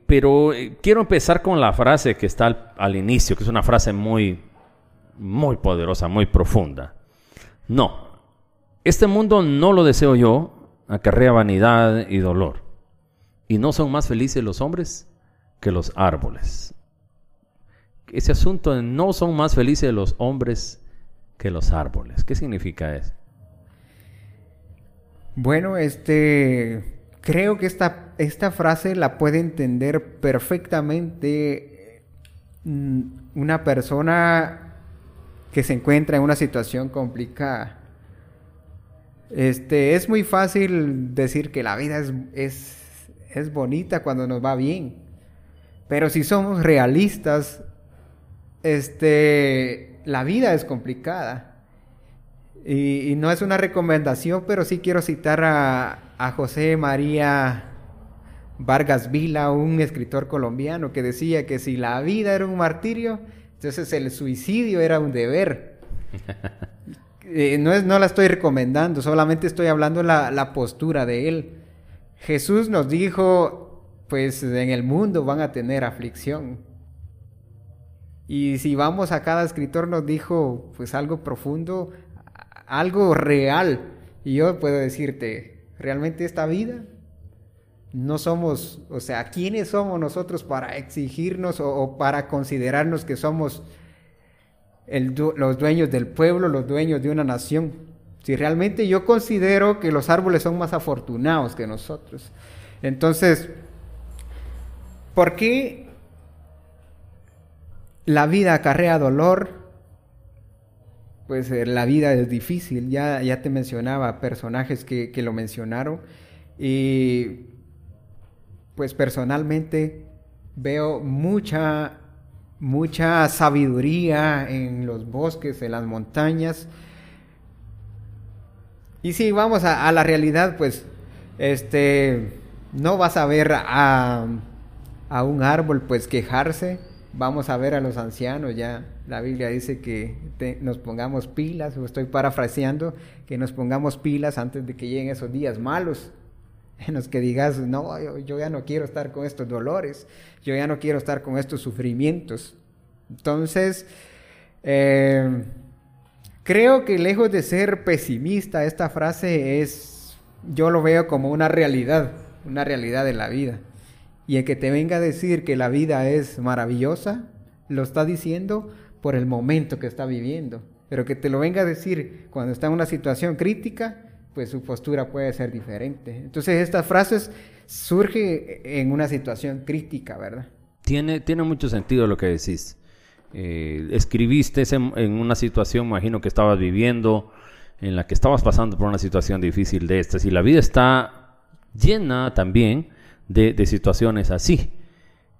pero eh, quiero empezar con la frase que está al, inicio, que es una frase muy, muy poderosa, muy profunda. No, este mundo no lo deseo yo, acarrea vanidad y dolor. Y no son más felices los hombres que los árboles. Ese asunto de no son más felices los hombres que los árboles. ¿Qué significa eso? Bueno, este, creo que esta, esta frase la puede entender perfectamente mm, una persona que se encuentra en una situación complicada. Este, es muy fácil decir que la vida es, es, es bonita cuando nos va bien. Pero si somos realistas, este, la vida es complicada. Y, no es una recomendación, pero sí quiero citar a, a José María Vargas Vila, un escritor colombiano, que decía que si la vida era un martirio, entonces el suicidio era un deber. Eh, no, es, no la estoy recomendando, solamente estoy hablando la, la postura de él. Jesús nos dijo, pues en el mundo van a tener aflicción. Y si vamos a cada escritor nos dijo pues algo profundo, algo real. Y yo puedo decirte, realmente esta vida no somos, o sea, ¿quiénes somos nosotros para exigirnos o, para considerarnos que somos los dueños del pueblo, los dueños de una nación? Si realmente yo considero que los árboles son más afortunados que nosotros. Entonces, ¿por qué la vida acarrea dolor? Pues eh, la vida es difícil, ya, ya te mencionaba personajes que, que lo mencionaron. Y pues personalmente veo mucha, mucha sabiduría en los bosques, en las montañas. Y si vamos a, la realidad, pues, este, no vas a ver a, a un árbol, pues, quejarse. Vamos a ver a los ancianos, ya la Biblia dice que nos pongamos pilas, o estoy parafraseando, que nos pongamos pilas antes de que lleguen esos días malos en los que digas, no, yo, ya no quiero estar con estos dolores, yo ya no quiero estar con estos sufrimientos. Entonces, eh, creo que lejos de ser pesimista, esta frase es, yo lo veo como una realidad, una realidad de la vida. Y el que te venga a decir que la vida es maravillosa, lo está diciendo por el momento que está viviendo. Pero que te lo venga a decir cuando está en una situación crítica, pues su postura puede ser diferente. Entonces estas frases surgen en una situación crítica, ¿verdad? Tiene, tiene mucho sentido lo que decís. Eh, escribiste en, una situación, imagino que estabas viviendo, en la que estabas pasando por una situación difícil de estas, y la vida está llena también de, situaciones así.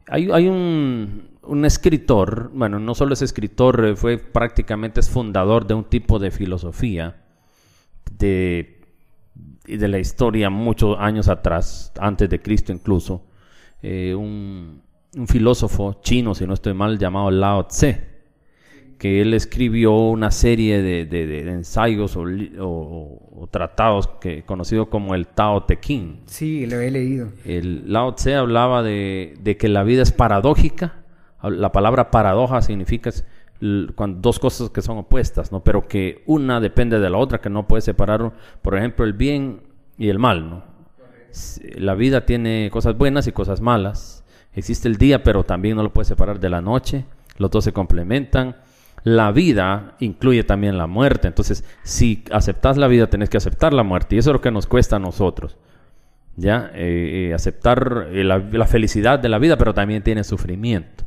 Hay, hay un, un, escritor, bueno, no solo es escritor, eh, fue prácticamente es fundador de un tipo de filosofía de de la historia muchos años atrás, antes de Cristo incluso, eh, un, filósofo chino, si no estoy mal, llamado Lao Tse, que él escribió una serie de, ensayos o, tratados que, conocido como el Tao Te Ching. Sí, lo he leído. El Lao Tse hablaba de, que la vida es paradójica. La palabra paradoja significa dos cosas que son opuestas, ¿no? Pero que una depende de la otra, que no puede separar, por ejemplo, el bien y el mal, ¿no? La vida tiene cosas buenas y cosas malas. Existe el día, pero también no lo puede separar de la noche. Los dos se complementan. La vida incluye también la muerte. Entonces, si aceptas la vida, tenés que aceptar la muerte. Y eso es lo que nos cuesta a nosotros. ¿Ya? Eh, eh, aceptar eh, la felicidad de la vida, pero también tiene sufrimiento.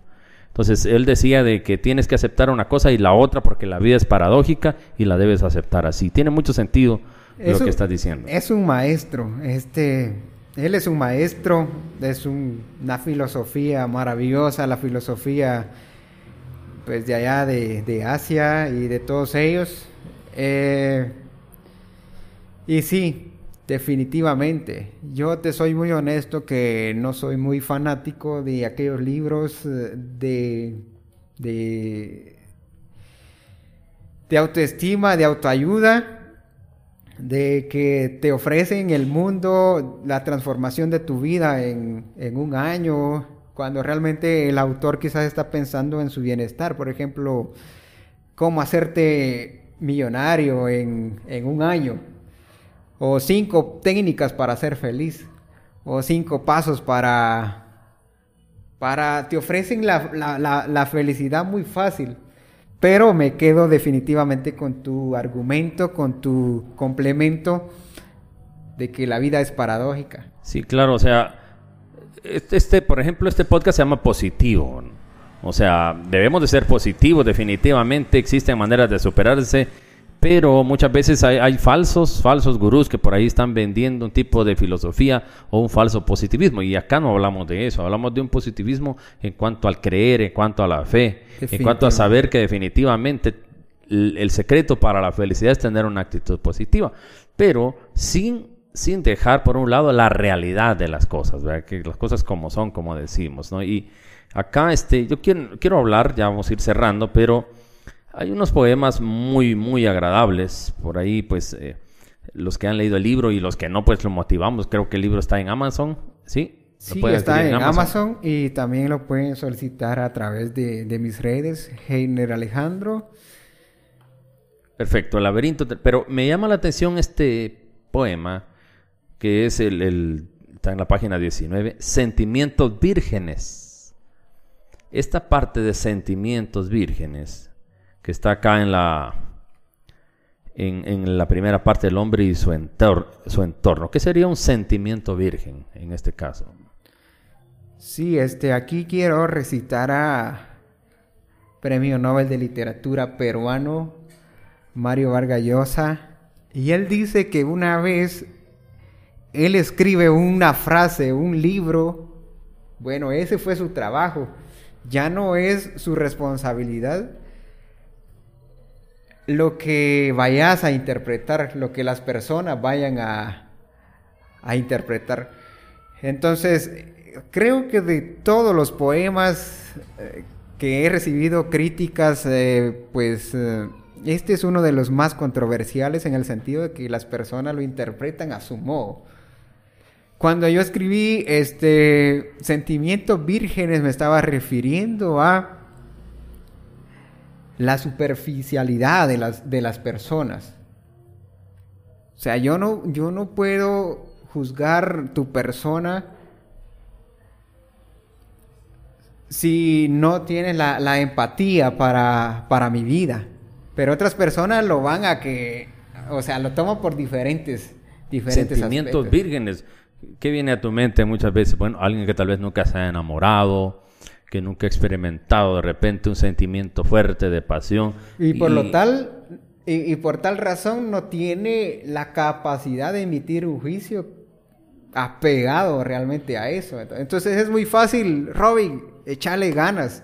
Entonces él decía de que tienes que aceptar una cosa y la otra porque la vida es paradójica y la debes aceptar así. Tiene mucho sentido lo que estás diciendo. Es un maestro, este, él es un maestro, es una filosofía maravillosa, la filosofía pues de allá de, Asia y de todos ellos. Eh, y sí, Definitivamente. Yo te soy muy honesto que no soy muy fanático de aquellos libros eh, de, de, de autoestima, de autoayuda, de que te ofrecen el mundo la transformación de tu vida en, en un año, cuando realmente el autor quizás está pensando en su bienestar. Por ejemplo, cómo hacerte millonario en, en un año. O cinco técnicas para ser feliz, o cinco pasos para... para te ofrecen la, felicidad muy fácil, pero me quedo definitivamente con tu argumento, con tu complemento de que la vida es paradójica. Sí, claro, o sea, este, este por ejemplo, este podcast se llama positivo. O sea, debemos de ser positivos, definitivamente existen maneras de superarse Pero muchas veces hay, falsos, falsos gurús que por ahí están vendiendo un tipo de filosofía o un falso positivismo. Y acá no hablamos de eso, hablamos de un positivismo en cuanto al creer, en cuanto a la fe, en cuanto a saber que definitivamente el, secreto para la felicidad es tener una actitud positiva, pero sin, sin dejar por un lado la realidad de las cosas, que las cosas como son, como decimos. ¿no? Y acá este, yo quiero, quiero hablar, ya vamos a ir cerrando, pero hay unos poemas muy, muy agradables. Por ahí, pues, eh, los que han leído el libro y los que no, pues lo motivamos. Creo que el libro está en Amazon, ¿sí? Sí, está en Amazon? y también lo pueden solicitar a través de, mis redes, Heiner Alejandro. Perfecto, el laberinto. Pero me llama la atención este poema, que es el, el está en la página 19, Sentimientos Vírgenes. Esta parte de Sentimientos Vírgenes que está acá en la, en, la primera parte del hombre y su, entor, su entorno. ¿Qué sería un sentimiento virgen en este caso? Sí, este, aquí quiero recitar a Premio Nobel de Literatura peruano Mario Vargas Llosa. Y él dice que una vez él escribe una frase, un libro. Bueno, ese fue su trabajo. Ya no es su responsabilidad lo que vayas a interpretar, lo que las personas vayan a, a interpretar. Entonces, creo que de todos los poemas eh, que he recibido críticas, eh, pues eh, este es uno de los más controversiales en el sentido de que las personas lo interpretan a su modo. Cuando yo escribí este Sentimientos Vírgenes me estaba refiriendo a la superficialidad de las, de las personas. O sea, yo no, yo no puedo juzgar tu persona si no tienes la, empatía para, para, mi vida. Pero otras personas lo van a que, o sea, lo toman por diferentes, diferentes Sentimientos vírgenes. ¿Qué viene a tu mente muchas veces? Bueno, alguien que tal vez nunca se ha enamorado, que nunca ha experimentado de repente un sentimiento fuerte de pasión. Y por lo tal, y, por tal razón no tiene la capacidad de emitir un juicio apegado realmente a eso. Entonces es muy fácil, Robin, echarle ganas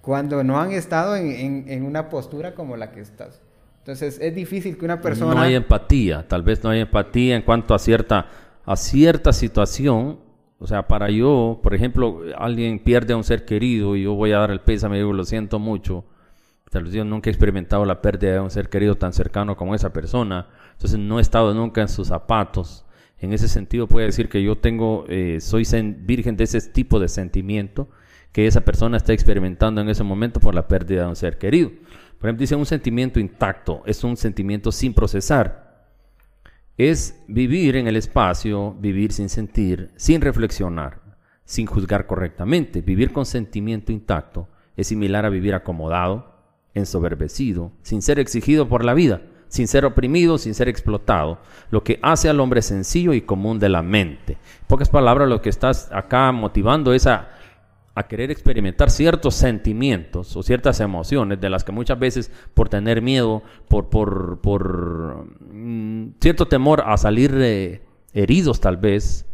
cuando no han estado en, en, una postura como la que estás. Entonces es difícil que una persona... No hay empatía, tal vez no hay empatía en cuanto a cierta, a cierta situación o sea, para yo, por ejemplo, alguien pierde a un ser querido y yo voy a dar el pésame y digo, lo siento mucho. Tal vez yo nunca he experimentado la pérdida de un ser querido tan cercano como esa persona. Entonces no he estado nunca en sus zapatos. En ese sentido puede decir que yo tengo, eh, soy virgen de ese tipo de sentimiento que esa persona está experimentando en ese momento por la pérdida de un ser querido. Por ejemplo, dice un sentimiento intacto, es un sentimiento sin procesar es vivir en el espacio, vivir sin sentir, sin reflexionar, sin juzgar correctamente. Vivir con sentimiento intacto es similar a vivir acomodado, ensoberbecido, sin ser exigido por la vida, sin ser oprimido, sin ser explotado, lo que hace al hombre sencillo y común de la mente. En pocas palabras, lo que estás acá motivando es a querer experimentar ciertos sentimientos o ciertas emociones de las que muchas veces por tener miedo, por, por, por mm, cierto temor a salir eh, heridos tal vez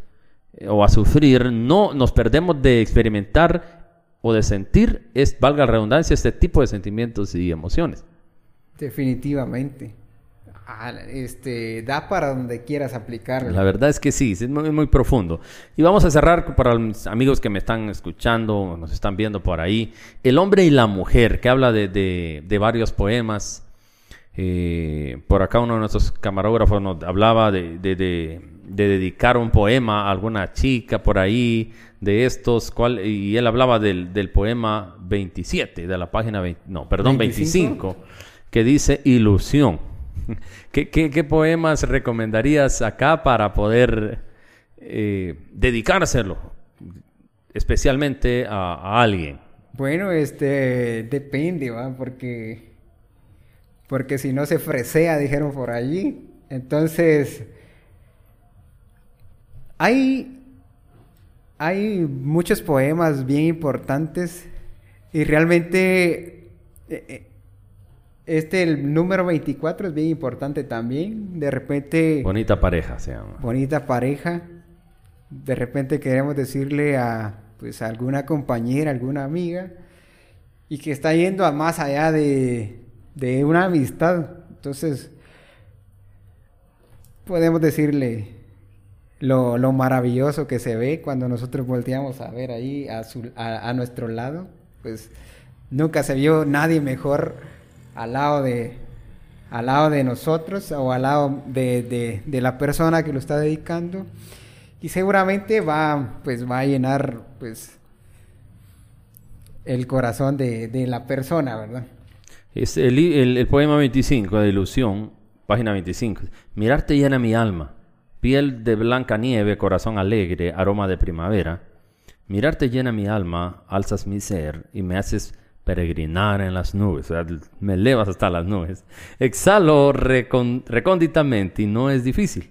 eh, o a sufrir, no nos perdemos de experimentar o de sentir, es, valga la redundancia, este tipo de sentimientos y emociones. Definitivamente este, da para donde quieras aplicarlo. La verdad es que sí, es muy, muy, profundo. Y vamos a cerrar para los amigos que me están escuchando, nos están viendo por ahí. El hombre y la mujer, que habla de, de, varios poemas. Eh, por acá uno de nuestros camarógrafos nos hablaba de, de, dedicar un poema a alguna chica por ahí, de estos, cual, y él hablaba del, del poema 27, de la página 20, no, perdón, 25, que dice ilusión. ¿Qué, poemas recomendarías acá para poder eh, dedicárselo especialmente a, alguien? Bueno, este depende, ¿va? Porque, porque si no se fresea, dijeron por allí. Entonces, hay, hay muchos poemas bien importantes y realmente... Eh, eh, este, el número 24 es bien importante también. De repente... Bonita pareja se llama. Bonita pareja. De repente queremos decirle a, pues, a alguna compañera, alguna amiga, y que está yendo a más allá de, de una amistad. Entonces, podemos decirle lo, lo, maravilloso que se ve cuando nosotros volteamos a ver ahí a, su, a, a nuestro lado. Pues nunca se vio nadie mejor al lado de, al lado de nosotros o al lado de, de, de, la persona que lo está dedicando. Y seguramente va pues va a llenar pues el corazón de, de la persona verdad es el, el, el, poema 25 de ilusión página 25 mirarte llena mi alma piel de blanca nieve corazón alegre aroma de primavera. Mirarte llena mi alma alzas mi ser y me haces peregrinar en las nubes, o sea, me elevas hasta las nubes. Exhalo recónditamente y no es difícil.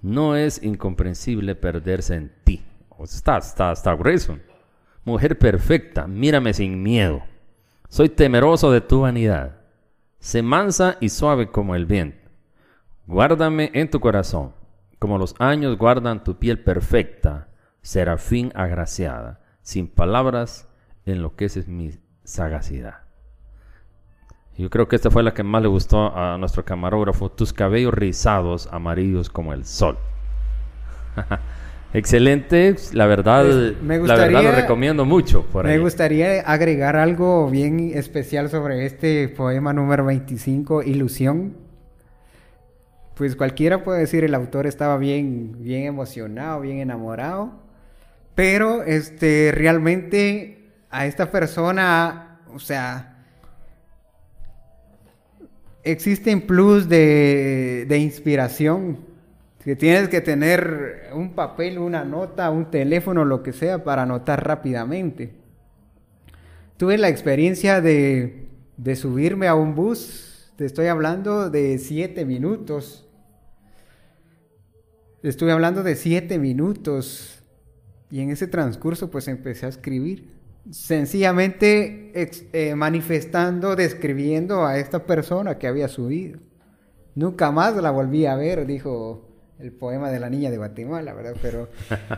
No es incomprensible perderse en ti. Está, está, está grueso. Mujer perfecta, mírame sin miedo. Soy temeroso de tu vanidad. Sé mansa y suave como el viento. Guárdame en tu corazón, como los años guardan tu piel perfecta, serafín agraciada. Sin palabras enloqueces mi sagacidad. Yo creo que esta fue la que más le gustó a nuestro camarógrafo, tus cabellos rizados, amarillos como el sol. Excelente, la verdad, me gustaría, la verdad lo recomiendo mucho. Por me gustaría agregar algo bien especial sobre este poema número 25, Ilusión. Pues cualquiera puede decir el autor estaba bien, bien emocionado, bien enamorado, pero este realmente a esta persona, o sea, existen plus de, de inspiración. Que tienes que tener un papel, una nota, un teléfono, lo que sea, para anotar rápidamente. Tuve la experiencia de, de subirme a un bus, te estoy hablando de siete minutos. Estuve hablando de siete minutos y en ese transcurso pues empecé a escribir sencillamente eh, manifestando, describiendo a esta persona que había subido. Nunca más la volví a ver, dijo el poema de la niña de Guatemala, ¿verdad? Pero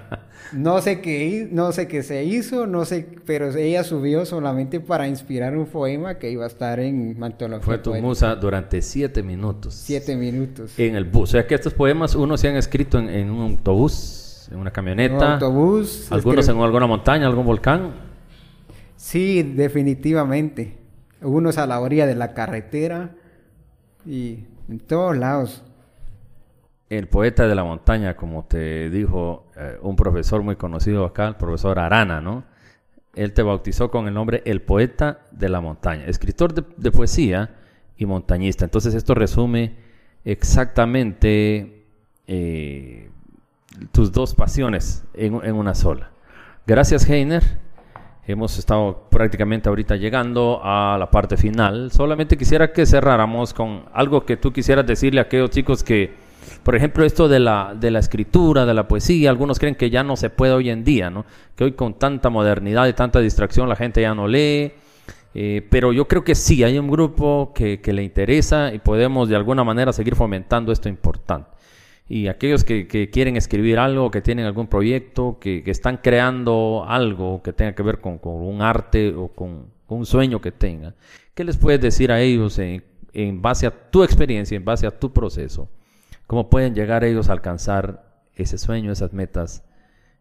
no sé qué, no sé qué se hizo, no sé, pero ella subió solamente para inspirar un poema que iba a estar en Mantología. Fue tu musa durante siete minutos. Siete minutos. En el bus. O sea que estos poemas uno se han escrito en, en un autobús, en una camioneta. En un autobús. Algunos en alguna montaña, algún volcán. Sí, definitivamente. Unos a la orilla de la carretera y en todos lados. El poeta de la montaña, como te dijo eh, un profesor muy conocido acá, el profesor Arana, ¿no? Él te bautizó con el nombre El Poeta de la Montaña, escritor de, poesía y montañista. Entonces esto resume exactamente eh, tus dos pasiones en, en una sola. Gracias, Heiner. Hemos estado prácticamente ahorita llegando a la parte final. Solamente quisiera que cerráramos con algo que tú quisieras decirle a aquellos chicos que, por ejemplo, esto de la, de la escritura, de la poesía, algunos creen que ya no se puede hoy en día, ¿no? Que hoy con tanta modernidad y tanta distracción la gente ya no lee. Eh, pero yo creo que sí, hay un grupo que, que le interesa y podemos de alguna manera seguir fomentando esto importante y aquellos que, quieren escribir algo, que tienen algún proyecto, que, están creando algo que tenga que ver con, un arte o con, un sueño que tengan, ¿qué les puedes decir a ellos en, en, base a tu experiencia, en base a tu proceso? ¿Cómo pueden llegar ellos a alcanzar ese sueño, esas metas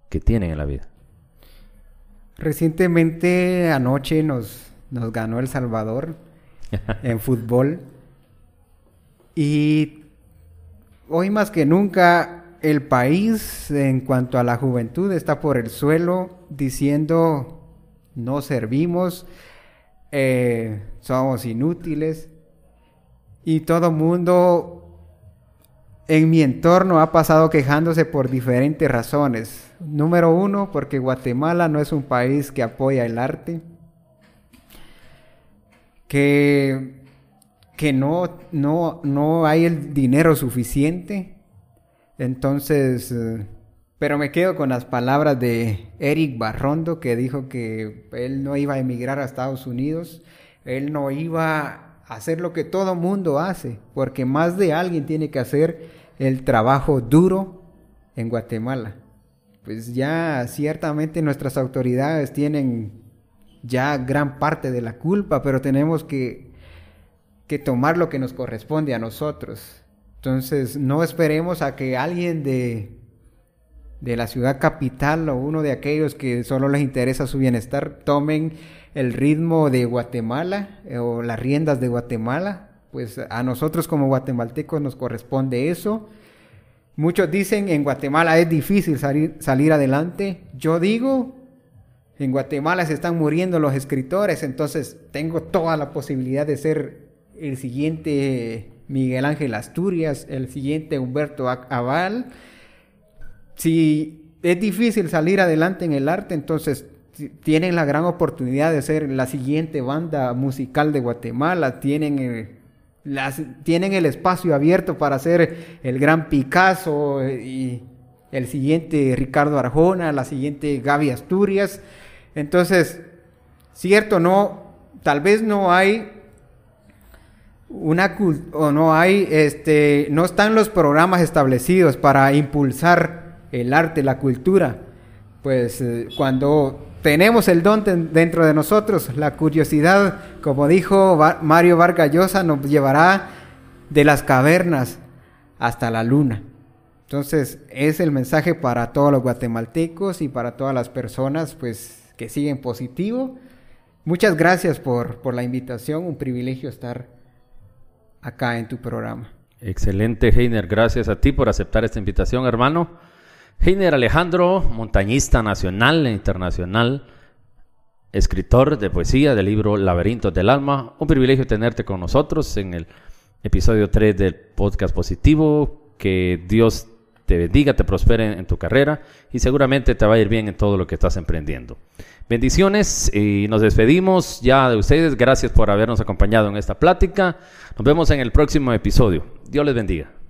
que tienen en la vida? Recientemente, anoche, nos, nos ganó El Salvador en fútbol. Y hoy más que nunca el país en cuanto a la juventud está por el suelo diciendo no servimos, eh, somos inútiles y todo mundo en mi entorno ha pasado quejándose por diferentes razones. Número uno, porque Guatemala no es un país que apoya el arte. Que que no, no, no hay el dinero suficiente. Entonces, eh, pero me quedo con las palabras de Eric Barrondo, que dijo que él no iba a emigrar a Estados Unidos, él no iba a hacer lo que todo mundo hace, porque más de alguien tiene que hacer el trabajo duro en Guatemala. Pues ya ciertamente nuestras autoridades tienen ya gran parte de la culpa, pero tenemos que, que tomar lo que nos corresponde a nosotros. Entonces, no esperemos a que alguien de, de la ciudad capital o uno de aquellos que solo les interesa su bienestar tomen el ritmo de Guatemala eh, o las riendas de Guatemala. Pues a nosotros como guatemaltecos nos corresponde eso. Muchos dicen en Guatemala es difícil salir, salir adelante. Yo digo en Guatemala se están muriendo los escritores, entonces tengo toda la posibilidad de ser el siguiente Miguel Ángel Asturias, el siguiente Humberto Aval. Si es difícil salir adelante en el arte, entonces tienen la gran oportunidad de ser la siguiente banda musical de Guatemala, tienen el, tienen el espacio abierto para ser el gran Picasso y el siguiente Ricardo Arjona, la siguiente Gaby Asturias. Entonces, cierto, no, tal vez no hay una o no hay, este, no están los programas establecidos para impulsar el arte, la cultura. Pues eh, cuando tenemos el don dentro de nosotros, la curiosidad, como dijo Mario Vargas Llosa, nos llevará de las cavernas hasta la luna. Entonces, es el mensaje para todos los guatemaltecos y para todas las personas, pues, que siguen positivo. Muchas gracias por, por la invitación, un privilegio estar acá en tu programa. Excelente, Heiner. Gracias a ti por aceptar esta invitación, hermano. Heiner Alejandro, montañista nacional e internacional, escritor de poesía del libro Laberintos del Alma. Un privilegio tenerte con nosotros en el episodio 3 del podcast positivo. Que Dios te bendiga, te prospere en tu carrera y seguramente te va a ir bien en todo lo que estás emprendiendo. Bendiciones y nos despedimos ya de ustedes. Gracias por habernos acompañado en esta plática. Nos vemos en el próximo episodio. Dios les bendiga.